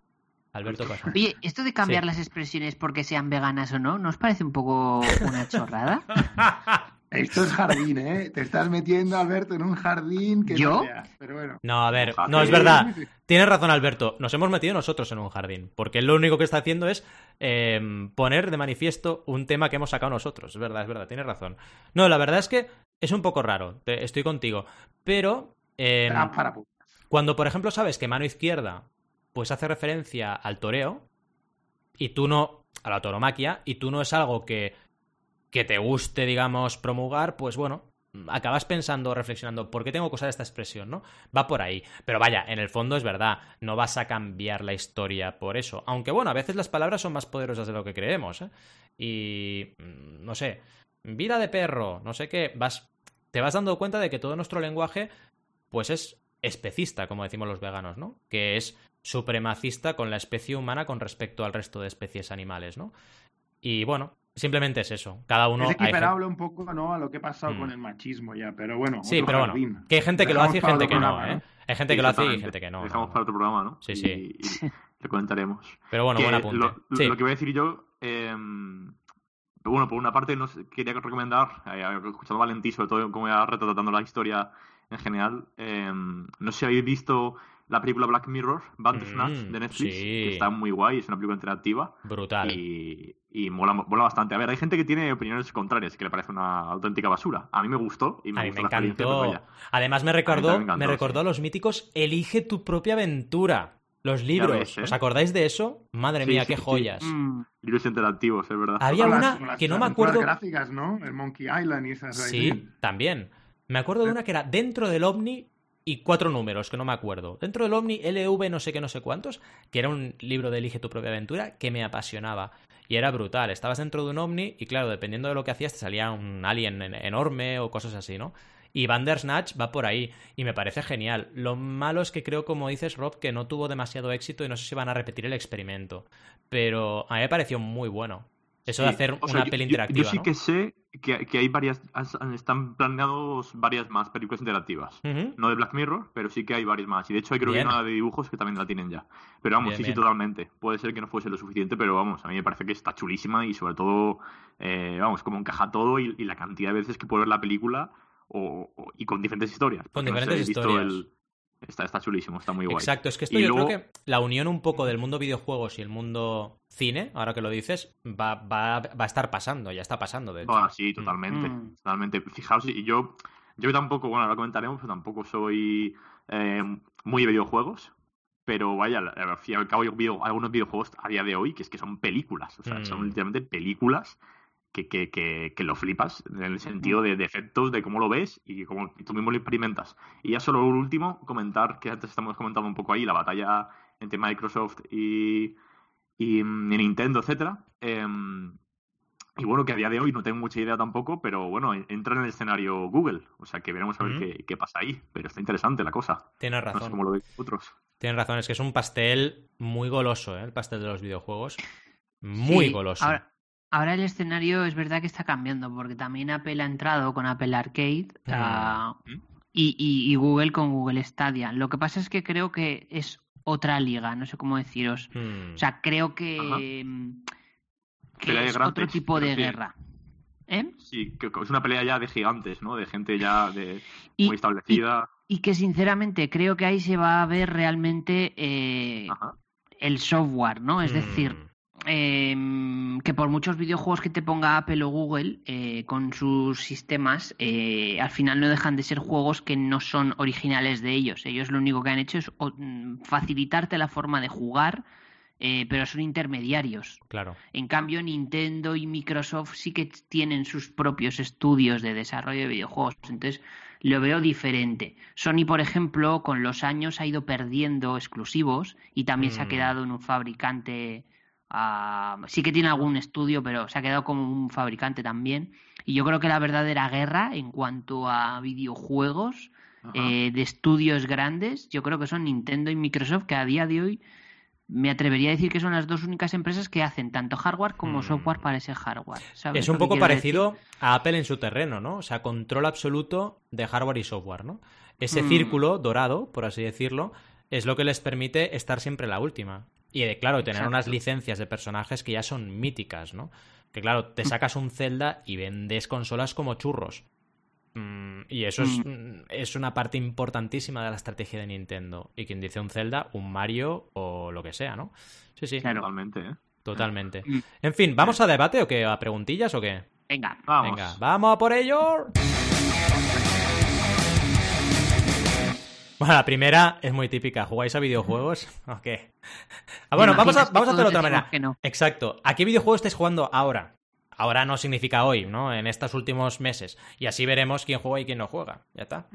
Alberto pasado. Oye, esto de cambiar Sí. las expresiones porque sean veganas o no, ¿no os parece un poco una chorrada? Esto es jardín, ¿eh? Te estás metiendo, Alberto, en un jardín que ¿Yo? no veas, Pero bueno. No, a ver, no, es verdad. Tienes razón, Alberto. Nos hemos metido nosotros en un jardín. Porque él lo único que está haciendo es eh, poner de manifiesto un tema que hemos sacado nosotros. Es verdad, es verdad, tienes razón. No, la verdad es que es un poco raro. te- estoy contigo. Pero eh, para putas. cuando, por ejemplo, sabes que mano izquierda pues hace referencia al toreo y tú no, a la toromaquia, y tú no es algo que, que te guste, digamos, promulgar, pues bueno, acabas pensando, reflexionando, ¿por qué tengo que usar esta expresión, no? Va por ahí. Pero vaya, en el fondo es verdad, no vas a cambiar la historia por eso. Aunque bueno, a veces las palabras son más poderosas de lo que creemos, ¿eh? Y, mm, no sé, vida de perro, no sé qué, vas, te vas dando cuenta de que todo nuestro lenguaje, pues es especista, como decimos los veganos, ¿no? Que es supremacista con la especie humana con respecto al resto de especies animales, ¿no? Y bueno, simplemente es eso. Cada uno... es hay equiparable un poco ¿no? a lo que ha pasado Mm. con el machismo ya, pero bueno. Sí, otro pero bueno, jardín. que hay gente que lo hace y gente que no, programa, ¿eh? Hay gente que lo hace y gente que no. Dejamos no. para otro programa, ¿no? Sí, Y- sí. Y, le comentaremos. Pero bueno, Que buen apunte. Lo, lo- Sí. lo que voy a decir yo, eh, bueno, por una parte nos quería recomendar, eh, escuchando a Valentí, sobre todo cómo iba retratando la historia en general, eh, no sé si habéis visto la película Black Mirror, Bandersnatch, Mm, de Netflix, sí. que está muy guay, es una película interactiva Brutal. y, y mola, mola bastante. A ver, hay gente que tiene opiniones contrarias, que le parece una auténtica basura. A mí me gustó y me A mí gustó me la experiencia, encantó. Además me A mí recordó, me encantó, me recordó sí. a los míticos Elige tu propia aventura. Los libros. ves, ¿eh? ¿Os acordáis de eso? Madre Sí, mía, sí, qué sí. joyas. Mm, Libros interactivos, es verdad. Había las- una las que no me acuerdo. gráficas, ¿no? El Monkey Island y esas. ahí. Sí, también. Me acuerdo de una que era dentro del OVNI y cuatro números, que no me acuerdo. Dentro del OVNI, LV no sé qué, no sé cuántos, que era un libro de Elige tu propia aventura que me apasionaba. Y era brutal. Estabas dentro de un OVNI y claro, dependiendo de lo que hacías, te salía un alien en- enorme o cosas así, ¿no? Y Bandersnatch va por ahí y me parece genial. Lo malo es que creo, como dices, Rob, que no tuvo demasiado éxito y no sé si van a repetir el experimento. Pero a mí me pareció muy bueno. Eso de Sí, hacer o sea, una yo- peli interactiva, Yo sí ¿no? que sé que, que hay varias, están planeados varias más películas interactivas. No de Black Mirror, pero sí que hay varias más. Y de hecho hay creo Bien. que una de dibujos que también la tienen ya. Pero vamos, Bien, sí, bien. sí, totalmente. Puede ser que no fuese lo suficiente, pero vamos, a mí me parece que está chulísima y sobre todo, eh, vamos, como encaja todo y, y la cantidad de veces que puedo ver la película o, o- y con diferentes historias. Con Porque, no sé, diferentes he visto historias. el- Está, está chulísimo, está muy guay. Exacto, es que esto Y yo luego- creo que la unión un poco del mundo videojuegos y el mundo cine, ahora que lo dices, va, va, va a estar pasando, ya está pasando, de hecho. Ah, sí, totalmente. Mm. Totalmente. Fijaos, y yo, yo tampoco, bueno, ahora comentaremos, pero tampoco soy eh, muy de videojuegos. Pero vaya, al al fin y al cabo, yo veo algunos videojuegos a día de hoy que es que son películas. O sea, Mm. son literalmente películas. Que, que, que, que lo flipas en el sentido de, de efectos, de cómo lo ves y cómo tú mismo lo experimentas. Y ya solo un último, comentar que antes estamos comentando un poco ahí la batalla entre Microsoft y, y, mm, y Nintendo, etcétera. Em, y bueno, que a día de hoy no tengo mucha idea tampoco, pero bueno, entra en el escenario Google. O sea que veremos a ver qué, qué pasa ahí. Pero está interesante la cosa. Tienes No sé razón. cómo lo veis vosotros. Tienes razón, es que es un pastel muy goloso, ¿eh? El pastel de los videojuegos. Muy Sí, goloso. Ahora, ahora el escenario es verdad que está cambiando, porque también Apple ha entrado con Apple Arcade Mm. ah, ¿Mm? y, y- y Google con Google Stadia. Lo que pasa es que creo que es otra liga, no sé cómo deciros. Hmm. O sea, creo que, mm, que es otro tipo de sí. guerra. ¿Eh? Sí, que es una pelea ya de gigantes, ¿no? De gente ya de Y- muy establecida. Y que sinceramente creo que ahí se va a ver realmente eh, el software, ¿no? Es decir. Eh, que por muchos videojuegos que te ponga Apple o Google eh, con sus sistemas, eh, al final no dejan de ser juegos que no son originales de ellos. Ellos lo único que han hecho es mm, facilitarte la forma de jugar, eh, pero son intermediarios. Claro. En cambio, Nintendo y Microsoft sí que tienen sus propios estudios de desarrollo de videojuegos. Entonces, lo veo diferente. Sony, por ejemplo, con los años ha ido perdiendo exclusivos y también se ha Mm. quedado en un fabricante. Ah, sí que tiene algún estudio, pero se ha quedado como un fabricante también. Y yo creo que la verdadera guerra en cuanto a videojuegos eh, de estudios grandes, yo creo que son Nintendo y Microsoft, que a día de hoy me atrevería a decir que son las dos únicas empresas que hacen tanto hardware como Mm. software para ese hardware. ¿sabes Es un poco parecido a Apple en su terreno, ¿no? O sea, control absoluto de hardware y software, ¿no? Ese Mm. círculo dorado, por así decirlo, es lo que les permite estar siempre la última. Y de, claro, tener unas licencias de personajes que ya son míticas, ¿no? Que claro, te sacas un Zelda y vendes consolas como churros. Mm, y eso es, mm, es una parte importantísima de la estrategia de Nintendo. Y quien dice un Zelda, un Mario o lo que sea, ¿no? Sí, sí, Claro. Totalmente, ¿eh? totalmente. Mm. En fin, ¿vamos a debate o qué? ¿A preguntillas o qué? Venga. Vamos. Venga, vamos a por ello. Bueno, la primera es muy típica. ¿Jugáis a videojuegos? ¿O qué? Ah, bueno, ¿Te vamos a, vamos a hacerlo de otra manera. no? Exacto. ¿A qué videojuego estáis jugando ahora? Ahora no significa hoy, ¿no? En estos últimos meses. Y así veremos quién juega y quién no juega. Ya está.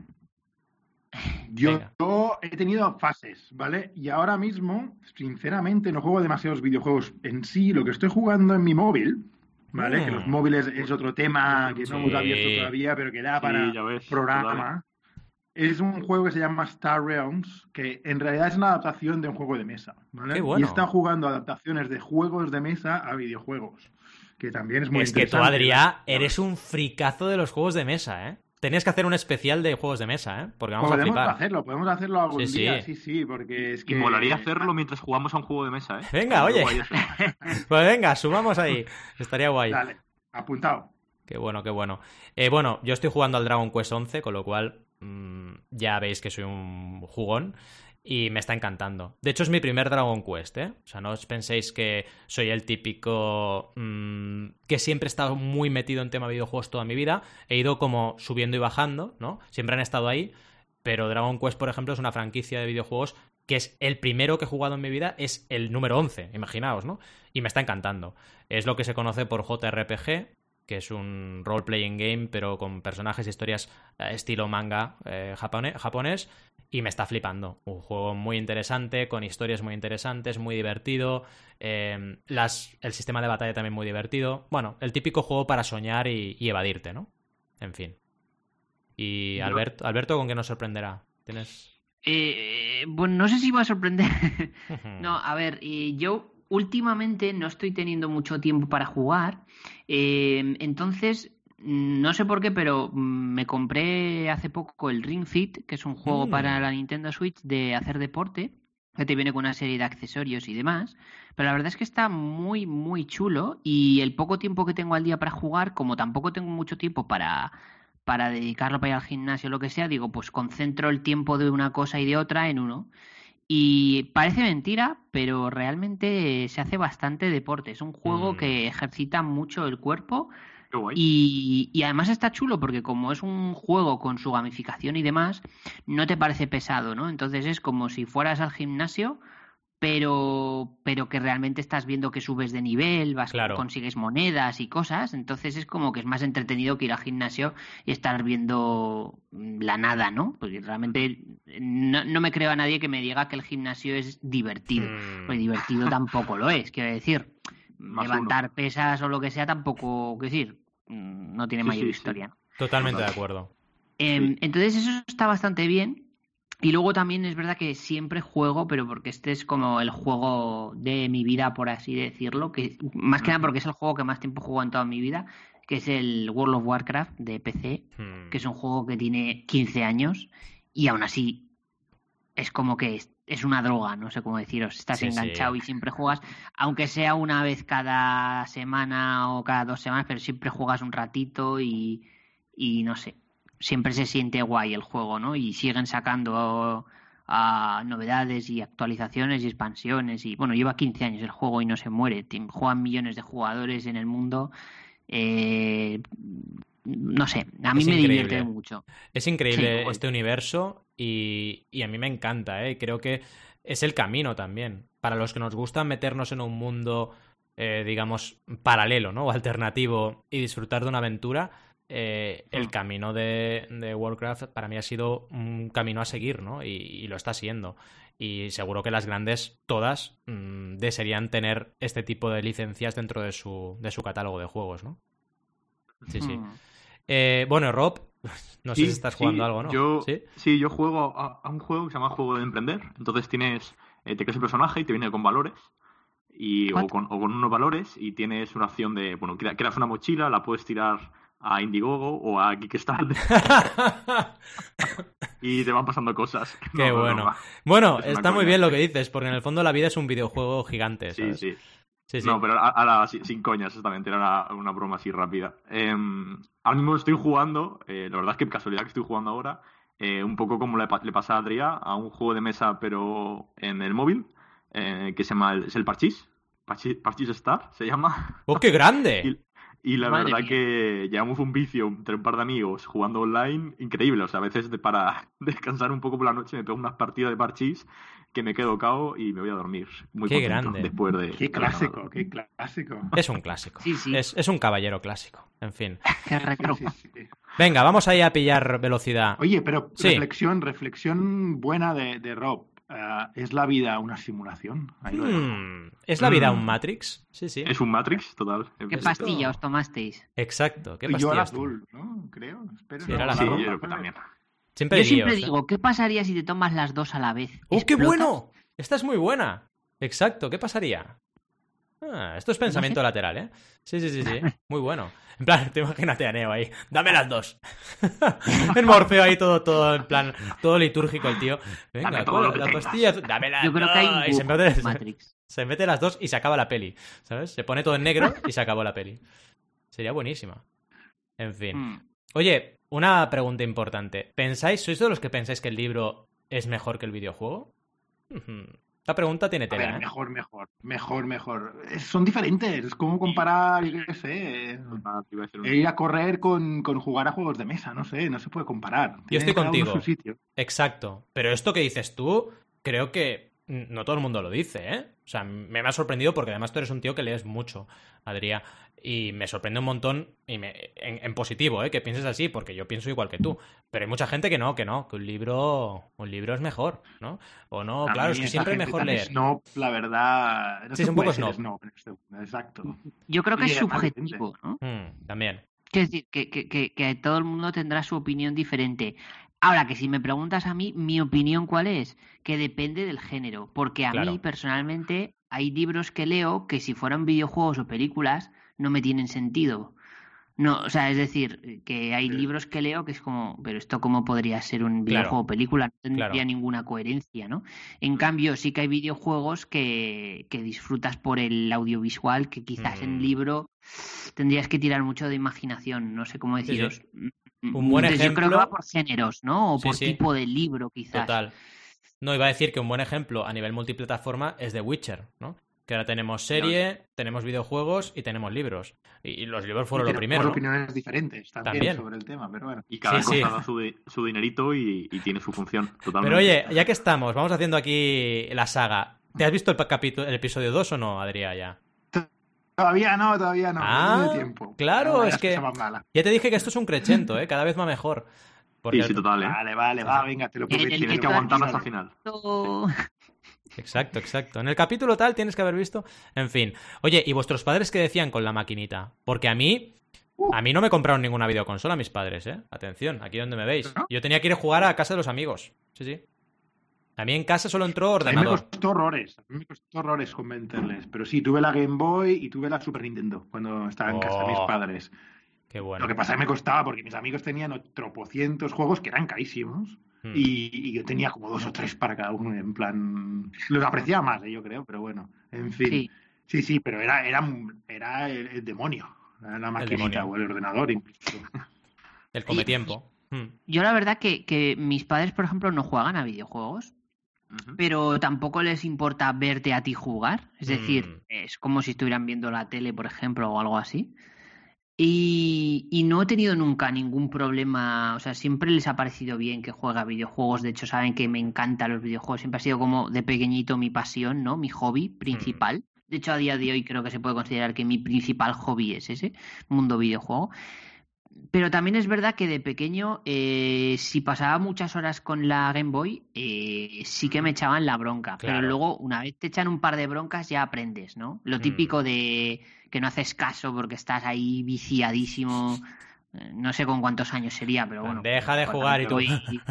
Yo, he tenido fases, ¿vale? Y ahora mismo, sinceramente, no juego demasiados videojuegos en sí. Lo que estoy jugando en mi móvil, ¿vale? Mm. Que los móviles es otro tema que no hemos abierto todavía, pero que da para Sí, ya ves, programa. Es un juego que se llama Star Realms, que en realidad es una adaptación de un juego de mesa, ¿vale? Qué bueno. Y está jugando adaptaciones de juegos de mesa a videojuegos, que también es muy es que tú, interesante. Adrián, eres un fricazo de los juegos de mesa, ¿eh? Tenías que hacer un especial de juegos de mesa, ¿eh? Porque vamos a flipar. hacerlo, podemos hacerlo algún Sí, día, sí. sí, sí, porque es que... Y molaría hacerlo mientras jugamos a un juego de mesa, ¿eh? Venga, oye. Pues venga, sumamos ahí. Estaría guay. Dale, apuntado. Qué bueno, qué bueno. Eh, bueno, yo estoy jugando al Dragon Quest 11, con lo cual mm, ya veis que soy un jugón y me está encantando. De hecho, es mi primer Dragon Quest, ¿eh? O sea, no os penséis que soy el típico mm, que siempre he estado muy metido en tema videojuegos toda mi vida. He ido como subiendo y bajando, ¿no? Siempre han estado ahí, pero Dragon Quest, por ejemplo, es una franquicia de videojuegos que es el primero que he jugado en mi vida, es el número 11, imaginaos, ¿no? Y me está encantando. Es lo que se conoce por JRPG, que es un role-playing game, pero con personajes y historias eh, estilo manga eh, japonés, y me está flipando. Un juego muy interesante, con historias muy interesantes, muy divertido, eh, las, el sistema de batalla también muy divertido. Bueno, el típico juego para soñar y, y evadirte, ¿no? En fin. Y Alberto, Alberto, ¿con qué nos sorprenderá? ¿Tienes...? Eh, bueno, no sé si va a sorprender. No, a ver, yo últimamente no estoy teniendo mucho tiempo para jugar. eh, entonces, mm, no sé por qué, pero mm, me compré hace poco el Ring Fit, que es un juego Mm. para la Nintendo Switch de hacer deporte, que te viene con una serie de accesorios y demás. Pero la verdad es que está muy, muy chulo. Y el poco tiempo que tengo al día para jugar, como tampoco tengo mucho tiempo para para dedicarlo para ir al gimnasio o lo que sea, digo, pues concentro el tiempo de una cosa y de otra en uno. Y parece mentira, pero realmente se hace bastante deporte. Es un juego Mm. que ejercita mucho el cuerpo y, y además está chulo porque como es un juego con su gamificación y demás, no te parece pesado, ¿no? Entonces es como si fueras al gimnasio, pero, pero que realmente estás viendo que subes de nivel, vas, Claro. consigues monedas y cosas, entonces es como que es más entretenido que ir al gimnasio y estar viendo mm, la nada, ¿no? Porque realmente no, no me creo a nadie que me diga que el gimnasio es divertido. Mm, Pues divertido tampoco lo es, quiero decir. Más levantar pesas o lo que sea tampoco, quiero decir, mm, no tiene Sí, mayor sí, sí. historia. totalmente de acuerdo. Em, Sí. Entonces eso está bastante bien. Y luego también es verdad que siempre juego, pero porque este es como el juego de mi vida, por así decirlo, que más que nada porque es el juego que más tiempo jugado en toda mi vida, que es el World of Warcraft de PC, Mm. que es un juego que tiene 15 años y aún así es como que es, es una droga, no sé cómo deciros, estás Sí, sí. enganchado y siempre juegas, aunque sea una vez cada semana o cada dos semanas, pero siempre juegas un ratito y, y no sé, siempre se siente guay el juego, ¿no? Y siguen sacando ah, novedades y actualizaciones y expansiones y bueno, lleva 15 años el juego y no se muere, juegan millones de jugadores en el mundo. eh, no sé, a mí Es me increíble. divierte mucho. Es increíble Sí. este universo y, y a mí me encanta, ¿eh? Creo que es el camino también. Para los que nos gusta meternos en un mundo, eh, digamos, paralelo, ¿no? O alternativo y disfrutar de una aventura, eh, el Mm. camino de, de Warcraft para mí ha sido un camino a seguir, ¿no? Y, y lo está siendo. Y seguro que las grandes, todas, mm, desearían tener este tipo de licencias dentro de su, de su catálogo de juegos, ¿no? Sí, sí. Mm. Eh, bueno, Rob, no sé si estás sí, jugando algo, ¿no? Yo, ¿Sí? ¿Sí? yo juego a, a un juego que se llama Juego de Emprender. Entonces tienes, eh, te creas el personaje y te viene con valores. Y, o, con, o con unos valores y tienes una opción de, bueno, crea- creas una mochila, la puedes tirar a Indiegogo o a Kickstarter y te van pasando cosas. Qué No, no, bueno. no. Bueno, Es está muy coña. bien lo que dices, porque en el fondo la vida es un videojuego gigante, Sí, ¿sabes? sí. Sí, sí. No, pero a- ahora sin, sin coñas, exactamente, era una, una broma así rápida. Eh, ahora mismo estoy jugando, eh, la verdad es que casualidad que estoy jugando ahora, eh, un poco como le, pa- le pasa a Adrià, a un juego de mesa pero en el móvil, eh, que se llama el, es el Parchís, Parchís, Parchís Star se llama, ¡Oh, qué grande! y la Madre verdad mía. que llevamos un vicio entre un par de amigos jugando online increíble, o sea, a veces de- para descansar un poco por la noche me pego unas partidas de Parchís que me quedo cao y me voy a dormir muy Qué grande. después de... Qué clásico, qué clásico. Es un clásico. Sí, sí. Es, es un caballero clásico. En fin. Qué retro. Sí, sí, sí. Venga, vamos ahí a pillar velocidad. Oye, pero Sí. reflexión, reflexión buena de, de Rob. Ah, ¿Es la vida una simulación? Ahí lo dejo. Hmm, ¿Es la vida Mm. un Matrix? Sí, sí. Es un Matrix, total. ¿Qué pastilla os tomasteis? Exacto. ¿Qué Y yo tú? azul, ¿no? Creo. Espero. Sí, no, era la Sí, yo creo que pero- también. Siempre Yo siempre ¿eh? digo, ¿qué pasaría si te tomas las dos a la vez? ¡Oh, qué bueno! Esta es muy buena. Exacto, ¿qué pasaría? Ah, esto es pensamiento lateral, ¿eh? Sí, sí, sí, sí. Muy bueno. En plan, te imagínate a Neo ahí. Dame las dos. el Morfeo ahí todo, todo, en plan, todo litúrgico el tío. Venga, Dame todo ¿cuál- lo que la tengas. pastilla. Dame las Yo creo dos. que hay y se mete, Matrix. se mete las dos y se acaba la peli. ¿Sabes? Se pone todo en negro y se acabó la peli. Sería buenísima. En fin. Mm. Oye, una pregunta importante. ¿Pensáis, sois de los que pensáis que el libro es mejor que el videojuego? Esta pregunta tiene A tela, ver, ¿eh? mejor, mejor, mejor, mejor. Eh, Son diferentes. Es como comparar, yo qué sé, eh, Ah, te iba a decir un- ir a correr con, con jugar a juegos de mesa. No sé, no se puede comparar. Yo estoy Tiene contigo. su sitio. Exacto. Pero esto que dices tú, creo que no todo el mundo lo dice, ¿eh? O sea, me, me ha sorprendido porque además tú eres un tío que lees mucho, Adrián. Y me sorprende un montón, y me, en, en positivo, ¿eh? Que pienses así, porque yo pienso igual que tú. Pero hay mucha gente que no, que no, que un libro, un libro es mejor, ¿no? O no, A claro, es que siempre es mejor leer. Snob, la verdad. No Sí, es un poco snob. snob en este Exacto. Yo creo que es subjetivo, ¿no? Mm, también. Quiero decir, que, que, que, que todo el mundo tendrá su opinión diferente. Ahora, que si me preguntas a mí, mi opinión cuál es, que depende del género. Porque a Claro. mí, personalmente, hay libros que leo que si fueran videojuegos o películas, no me tienen sentido. No, o sea, es decir, que hay Sí. libros que leo que es como, pero esto cómo podría ser un Claro. videojuego o película, no tendría Claro. ninguna coherencia, ¿no? En cambio, sí que hay videojuegos que, que disfrutas por el audiovisual, que quizás Mm. en libro tendrías que tirar mucho de imaginación, no sé cómo Sí, sí. Deciros. Un buen Entonces, Yo creo que ejemplo- va por géneros, ¿no? O Sí, por sí. tipo de libro, quizás. Total. No, iba a decir que un buen ejemplo a nivel multiplataforma es The Witcher, ¿no? Que ahora tenemos serie, tenemos videojuegos y tenemos libros. Y, y los libros fueron lo primero. ¿no? opiniones diferentes también, También. sobre el tema, pero bueno. Y cada Sí, sí. cosa da su, su dinerito y, y tiene su función, totalmente. Pero oye, ya que estamos, vamos haciendo aquí la saga. ¿Te has visto el, capítulo, el episodio 2 o no, Adrián, ya? Todavía no, todavía no. Ah, no tiempo. claro, No, es que... Ya te dije que esto es un crescento, ¿eh? Cada vez va mejor. Porque Sí, sí, total, ¿eh? Vale, vale, va, venga, te lo prometo. Tienes que Total, aguantarlo hasta el final. Exacto, exacto. En el capítulo tal tienes que haber visto. En fin. Oye, ¿y vuestros padres qué decían con la maquinita? Porque a mí. A mí no me compraron ninguna videoconsola mis padres, ¿eh? Atención, aquí donde me veis. Yo tenía que ir a jugar a casa de los amigos. Sí, sí. A mí en casa solo entró A mí me ordenador. costó horrores, a mí me costó horrores convencerles. Pero sí, tuve la Game Boy y tuve la Super Nintendo cuando estaba en casa de mis Oh, padres. Qué bueno. Lo que pasa es que me costaba porque mis amigos tenían tropocientos juegos que eran carísimos. Hmm. Y, y yo tenía como dos o tres para cada uno, en plan... Los apreciaba más, eh, yo creo, pero bueno, en fin. Sí. Sí, sí, pero era, era, era el, el demonio, era la maquinita o el ordenador incluso. El cometiempo. Hmm. Yo la verdad que, que mis padres, por ejemplo, no juegan a videojuegos, Pero tampoco les importa verte a ti jugar. Es decir, Mm. es como si estuvieran viendo la tele, por ejemplo, o algo así. Y, y no he tenido nunca ningún problema, o sea, siempre les ha parecido bien que juegue a videojuegos, de hecho saben que me encantan los videojuegos, siempre ha sido como de pequeñito mi pasión, ¿no? Mi hobby principal. De hecho, a día de hoy creo que se puede considerar que mi principal hobby es ese, mundo videojuego. Pero también es verdad que de pequeño, eh, si pasaba muchas horas con la Game Boy, eh, sí que me echaban la bronca. Claro. Pero luego, una vez te echan un par de broncas, ya aprendes, ¿no? Lo Mm. típico de que no haces caso porque estás ahí viciadísimo. No sé con cuántos años sería, pero bueno. Deja de jugar y tú. estoy-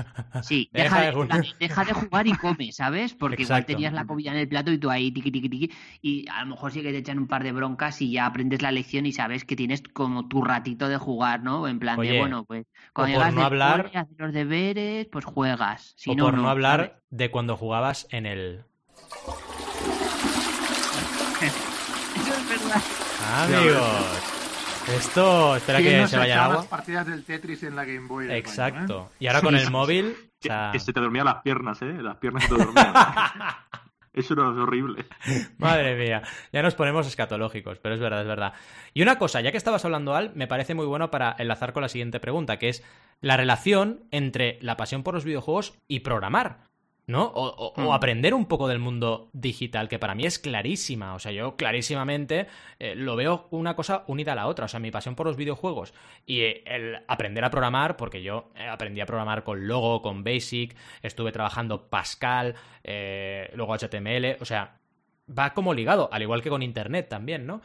Sí, Deja deja, de jugar. deja de jugar y come, ¿sabes? Porque igual tenías la comida en el plato y tú ahí tiqui tiqui tiqui y a lo mejor sí que te echan un par de broncas y ya aprendes la lección y sabes que tienes como tu ratito de jugar, ¿no? En plan Oye, de, bueno, pues cuando por llegas no hablar- haces los deberes, pues juegas. Si o no, por no, no, hablar ¿sabes? de cuando jugabas en el. Eso es verdad. Amigos. Esto. Espera ¿Quién que no se vaya agua. las partidas del Tetris en la Game Boy. Exacto. eh? Y ahora con el móvil. O Que, sea, que se te dormían las piernas, ¿eh? Las piernas se te dormían. Eso era horrible. Madre mía, ya nos ponemos escatológicos, pero es verdad, es verdad. Y una cosa, ya que estabas hablando, Al, me parece muy bueno para enlazar con la siguiente pregunta, que es la relación entre la pasión por los videojuegos y programar, ¿no? O, o- o Mm. aprender un poco del mundo digital, que para mí es clarísima. O sea, yo clarísimamente eh, lo veo una cosa unida a la otra. O sea, mi pasión por los videojuegos y eh, el aprender a programar, porque yo eh, aprendí a programar con Logo, con Basic, estuve trabajando Pascal, luego HTML, o sea, va como ligado, al igual que con Internet también, ¿no?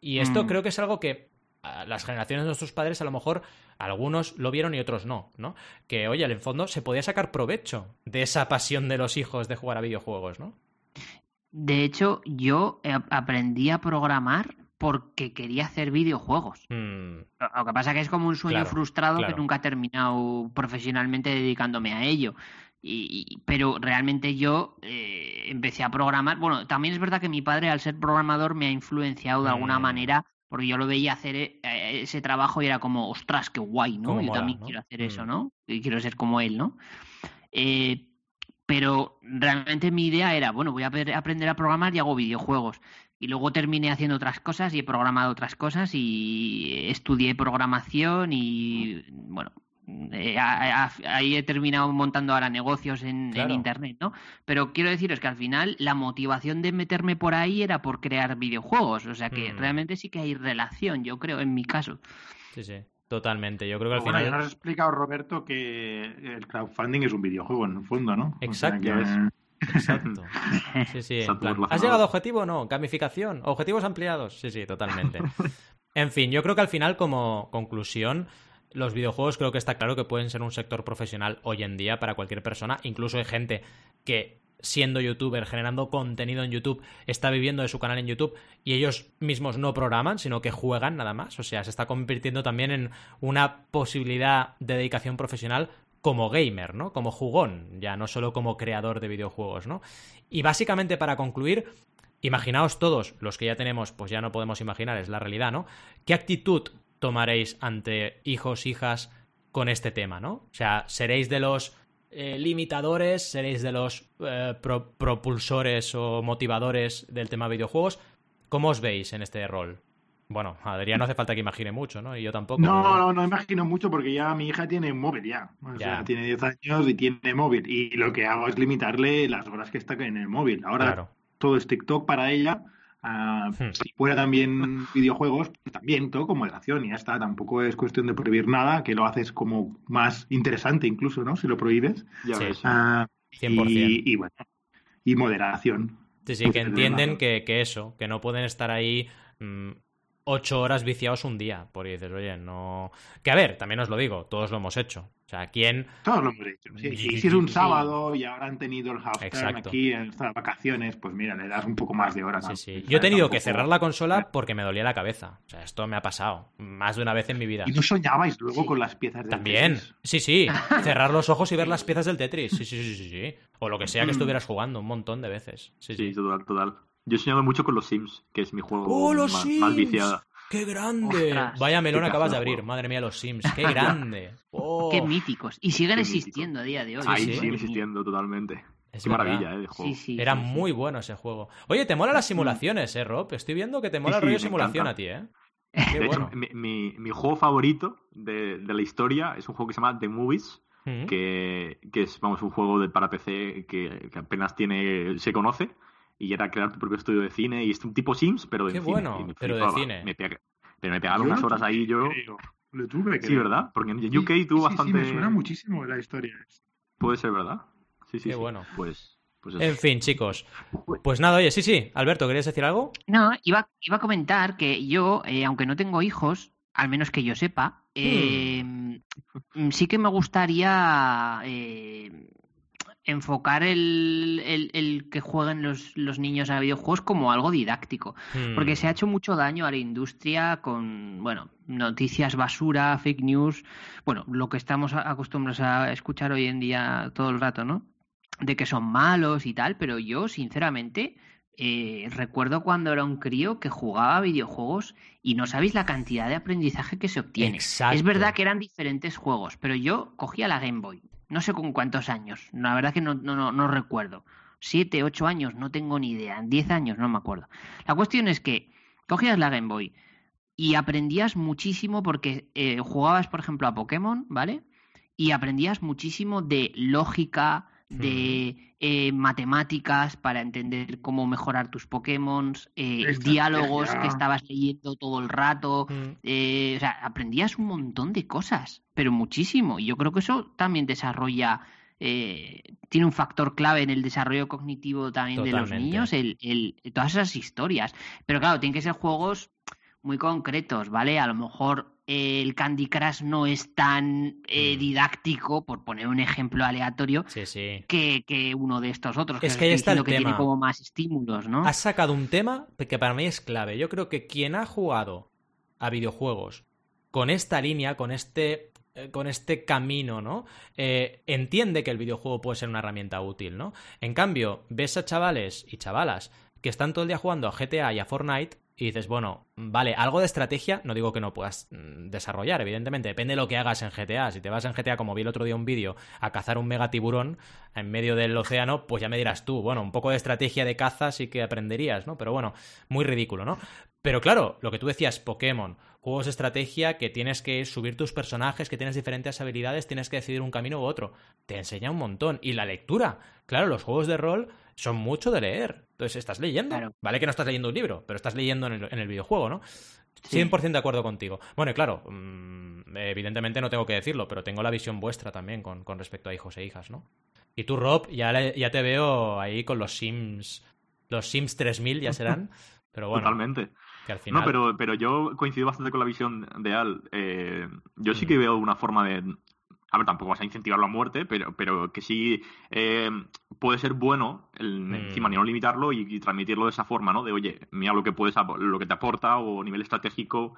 Y esto Mm. creo que es algo que las generaciones de nuestros padres a lo mejor algunos lo vieron y otros no, ¿no? Que, oye, en el fondo se podía sacar provecho de esa pasión de los hijos de jugar a videojuegos, ¿no? De hecho, yo aprendí a programar porque quería hacer videojuegos. Mm, Lo que pasa que es como un sueño Claro, frustrado claro. que nunca he terminado profesionalmente dedicándome a ello. Y, y- pero realmente yo eh, empecé a programar. Bueno, también es verdad que mi padre, al ser programador, me ha influenciado de alguna Mm. manera, porque yo lo veía hacer eh, ese trabajo y era como, ostras, qué guay, ¿no? Yo mola, también ¿no? quiero hacer Mm. eso, ¿no? Y quiero ser como él, ¿no? Eh, pero realmente mi idea era, bueno, voy a aprender a programar y hago videojuegos. Y luego terminé haciendo otras cosas y he programado otras cosas y estudié programación y, bueno, eh, a- a- ahí he terminado montando ahora negocios en. Internet, ¿no? Pero quiero deciros que al final la motivación de meterme por ahí era por crear videojuegos. O sea que Mm. realmente sí que hay relación, yo creo, en mi caso. sí, sí, totalmente. Yo creo que al Bueno, ya final... nos has explicado, Roberto, que el crowdfunding es un videojuego, en el fondo, ¿no? O sea Exacto. que- Exacto. Sí, sí. en plan, ¿Has llegado a objetivo o no? Gamificación. Objetivos ampliados. Sí, sí, totalmente. En fin, yo creo que al final, como conclusión, los videojuegos creo que está claro que pueden ser un sector profesional hoy en día para cualquier persona. Incluso hay gente que, siendo youtuber, generando contenido en YouTube, está viviendo de su canal en YouTube y ellos mismos no programan, sino que juegan nada más. O sea, se está convirtiendo también en una posibilidad de dedicación profesional como gamer, ¿no? Como jugón, ya no solo como creador de videojuegos, ¿no? Y básicamente para concluir, imaginaos todos, los que ya tenemos, pues ya no podemos imaginar, es la realidad, ¿no? ¿Qué actitud tomaréis ante hijos, hijas con este tema, ¿no? O sea, ¿seréis de los eh, limitadores, seréis de los eh, pro- propulsores o motivadores del tema videojuegos? ¿Cómo os veis en este rol? Bueno, Adrián no hace falta que imagine mucho, ¿no? Y yo tampoco. No, no, no imagino mucho porque ya mi hija tiene móvil ya. O Ya. sea, tiene 10 años y tiene móvil. Y lo que hago es limitarle las horas que está en el móvil. Ahora, Claro. todo es TikTok para ella. Ah, Hmm. Si fuera también videojuegos, pues también todo con moderación y ya está. Tampoco es cuestión de prohibir nada, que lo haces como más interesante incluso, ¿no? Si lo prohíbes. Ya Sí. ves. Ah, 100%. y, y bueno, y moderación. Sí, sí, Pues que de entienden que, que eso, que no pueden estar ahí mm, ocho horas viciados un día. Porque dices, oye, no. Que a ver, también os lo digo, todos lo hemos hecho. O sea, ¿quién. Todos lo hemos hecho. Sí, Sí, y si es un sábado y ahora han tenido el half time Exacto. aquí en estas vacaciones, pues mira, le das un poco más de horas. Sí, sí. Yo he tenido que cerrar la consola porque me dolía la cabeza. O sea, esto me ha pasado más de una vez en mi vida. Y no soñabais luego Sí. con las piezas de También. Tetris? Sí, sí. Cerrar los ojos y ver las piezas del Tetris. Sí, sí, sí, sí, sí. O lo que sea que Mm. estuvieras jugando un montón de veces. Sí, Sí, sí. total, total. Yo he soñado mucho con los Sims, que es mi juego ¡Oh, los más, Sims! más viciada. ¡Qué grande! Ostras. Vaya melón acabas de abrir. juego. Madre mía, los Sims. ¡Qué grande! Oh, Qué míticos. Y siguen Qué existiendo a día de hoy. Ahí sí. sigue existiendo totalmente. es Qué verdad. maravilla, ¿eh? De juego. Sí, sí. Era sí, sí. muy bueno ese juego. Oye, te mola las simulaciones, eh, Rob. Estoy viendo que te mola el rollo simulación encanta. a ti, ¿eh? Qué De bueno. hecho, mi, mi- mi juego favorito de, de la historia es un juego que se llama The Movies, Mm. que, que es vamos, un juego de, para PC que, que apenas tiene se conoce y era crear tu propio estudio de cine y es un tipo Sims, pero de Qué cine, bueno, me pero de cine. Me pega- pero me pegaron Yo unas horas ahí yo... creo. Lo tuve, Sí. ¿verdad? Porque en UK sí, tuvo sí, bastante... Sí, me suena muchísimo la historia. Puede ser, ¿verdad? Sí, sí, Qué sí. bueno. Pues, pues eso. En fin, chicos. Pues nada, oye, sí, sí. Alberto, ¿querías decir algo? No, iba, iba a comentar que yo, eh, aunque no tengo hijos, al menos que yo sepa, eh, mm, sí que me gustaría eh, enfocar el, el- el que jueguen los, los niños a videojuegos como algo didáctico. Porque se ha hecho mucho daño a la industria con, bueno, noticias basura, fake news, bueno, lo que estamos acostumbrados a escuchar hoy en día todo el rato, ¿no? De que son malos y tal, pero yo, sinceramente, eh, recuerdo cuando era un crío que jugaba a videojuegos y no sabéis la cantidad de aprendizaje que se obtiene. Exacto. Es verdad que eran diferentes juegos, pero yo cogía la Game Boy, no sé con cuántos años, la verdad que no, no, no, no recuerdo. Siete, ocho años, no tengo ni idea. Diez años, no me acuerdo. La cuestión es que cogías la Game Boy y aprendías muchísimo porque eh, jugabas, por ejemplo, a Pokémon, ¿vale? Y aprendías muchísimo de lógica, de eh, matemáticas para entender cómo mejorar tus Pokémon, eh, diálogos que estabas leyendo todo el rato. Mm. Eh, o sea, aprendías un montón de cosas, pero muchísimo. Y yo creo que eso también desarrolla, eh, tiene un factor clave en el desarrollo cognitivo también de los niños, el, el- todas esas historias. Pero claro, tienen que ser juegos muy concretos, ¿vale? A lo mejor el Candy Crush no es tan eh, Mm. didáctico, por poner un ejemplo aleatorio, Sí, sí. que, que uno de estos otros. Es que ahí está el que tema. tiene como más estímulos, ¿no? Has sacado un tema que para mí es clave. Yo creo que quien ha jugado a videojuegos con esta línea, con este eh, con este camino, ¿no? Eh, entiende que el videojuego puede ser una herramienta útil, ¿no? En cambio, ves a chavales y chavalas que están todo el día jugando a GTA y a Fortnite y dices, bueno, vale, algo de estrategia, no digo que no puedas mm, desarrollar, evidentemente, depende de lo que hagas en GTA. Si te vas en GTA, como vi el otro día un vídeo, a cazar un mega tiburón en medio del océano, pues ya me dirás tú, bueno, un poco de estrategia de caza sí que aprenderías, ¿no? Pero bueno, muy ridículo, ¿no? Pero claro, lo que tú decías, Pokémon, juegos de estrategia que tienes que subir tus personajes, que tienes diferentes habilidades, tienes que decidir un camino u otro. Te enseña un montón. Y la lectura, claro, los juegos de rol son mucho de leer. Entonces estás leyendo. Claro. Vale que no estás leyendo un libro, pero estás leyendo en el, en el videojuego, ¿no? Sí. 100% de acuerdo contigo. Bueno, y claro, mm, evidentemente no tengo que decirlo, pero tengo la visión vuestra también con, con respecto a hijos e hijas, ¿no? Y tú, Rob, ya, le- ya te veo ahí con los Sims. Los Sims 3000 ya serán. Pero bueno, Totalmente. que al final. No, pero, pero yo coincido bastante con la visión de Al. Eh, yo sí Mm. que veo una forma de. A ver, tampoco vas a incentivarlo a muerte, pero, pero que sí eh, puede ser bueno el, Mm. encima ni no limitarlo y, y transmitirlo de esa forma, ¿no? De oye, mira lo que puedes lo que te aporta o a nivel estratégico.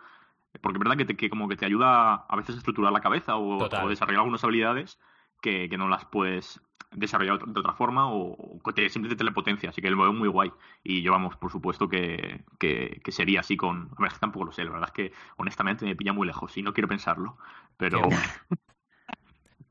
Porque es verdad que, te- que como que te ayuda a veces a estructurar la cabeza o, desarrollar algunas habilidades que, que no las puedes desarrollar de otra forma o, o te, simplemente te telepotencia. Así que lo veo muy guay. Y yo, vamos, por supuesto que, que, que sería así con... A ver, es que tampoco lo sé. La verdad es que, honestamente, me pilla muy lejos y no quiero pensarlo. Pero...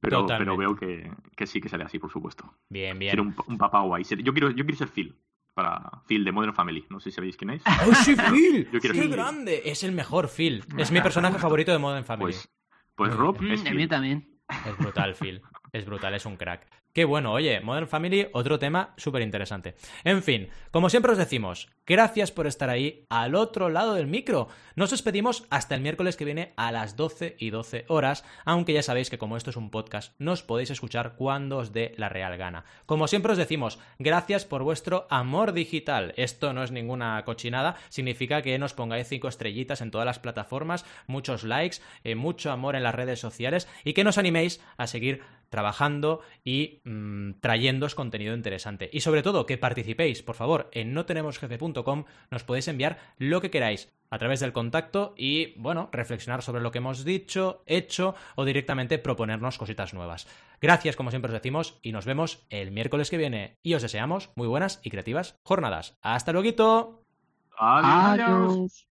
Pero, Totalmente. pero veo que, que sí que sería así, por supuesto. Bien, bien. Quiero un, un papá guay. Yo quiero, yo quiero ser Phil. Para Phil de Modern Family. No sé si sabéis quién es. ¡Oh, sí, Phil! Yo quiero ¡Qué ser Phil. grande! Es el mejor Phil. Es mi personaje favorito de Modern Family. Pues, pues Rob Mm, es el mío Phil. también. Es brutal, Phil. Es brutal, es un crack. Qué bueno, oye, Modern Family, otro tema súper interesante. En fin, como siempre os decimos, gracias por estar ahí al otro lado del micro. Nos despedimos hasta el miércoles que viene a las 12 y 12 horas, aunque ya sabéis que como esto es un podcast, nos podéis escuchar cuando os dé la real gana. Como siempre os decimos, gracias por vuestro amor digital. Esto no es ninguna cochinada, significa que nos pongáis cinco estrellitas en todas las plataformas, muchos likes, eh, mucho amor en las redes sociales y que nos animéis a seguir trabajando y mmm, trayéndoos contenido interesante. Y sobre todo, que participéis, por favor, en notenemosjefe.com nos podéis enviar lo que queráis a través del contacto y, bueno, reflexionar sobre lo que hemos dicho, hecho o directamente proponernos cositas nuevas. Gracias, como siempre os decimos, y nos vemos el miércoles que viene. Y os deseamos muy buenas y creativas jornadas. ¡Hasta luego! Adiós. Adiós.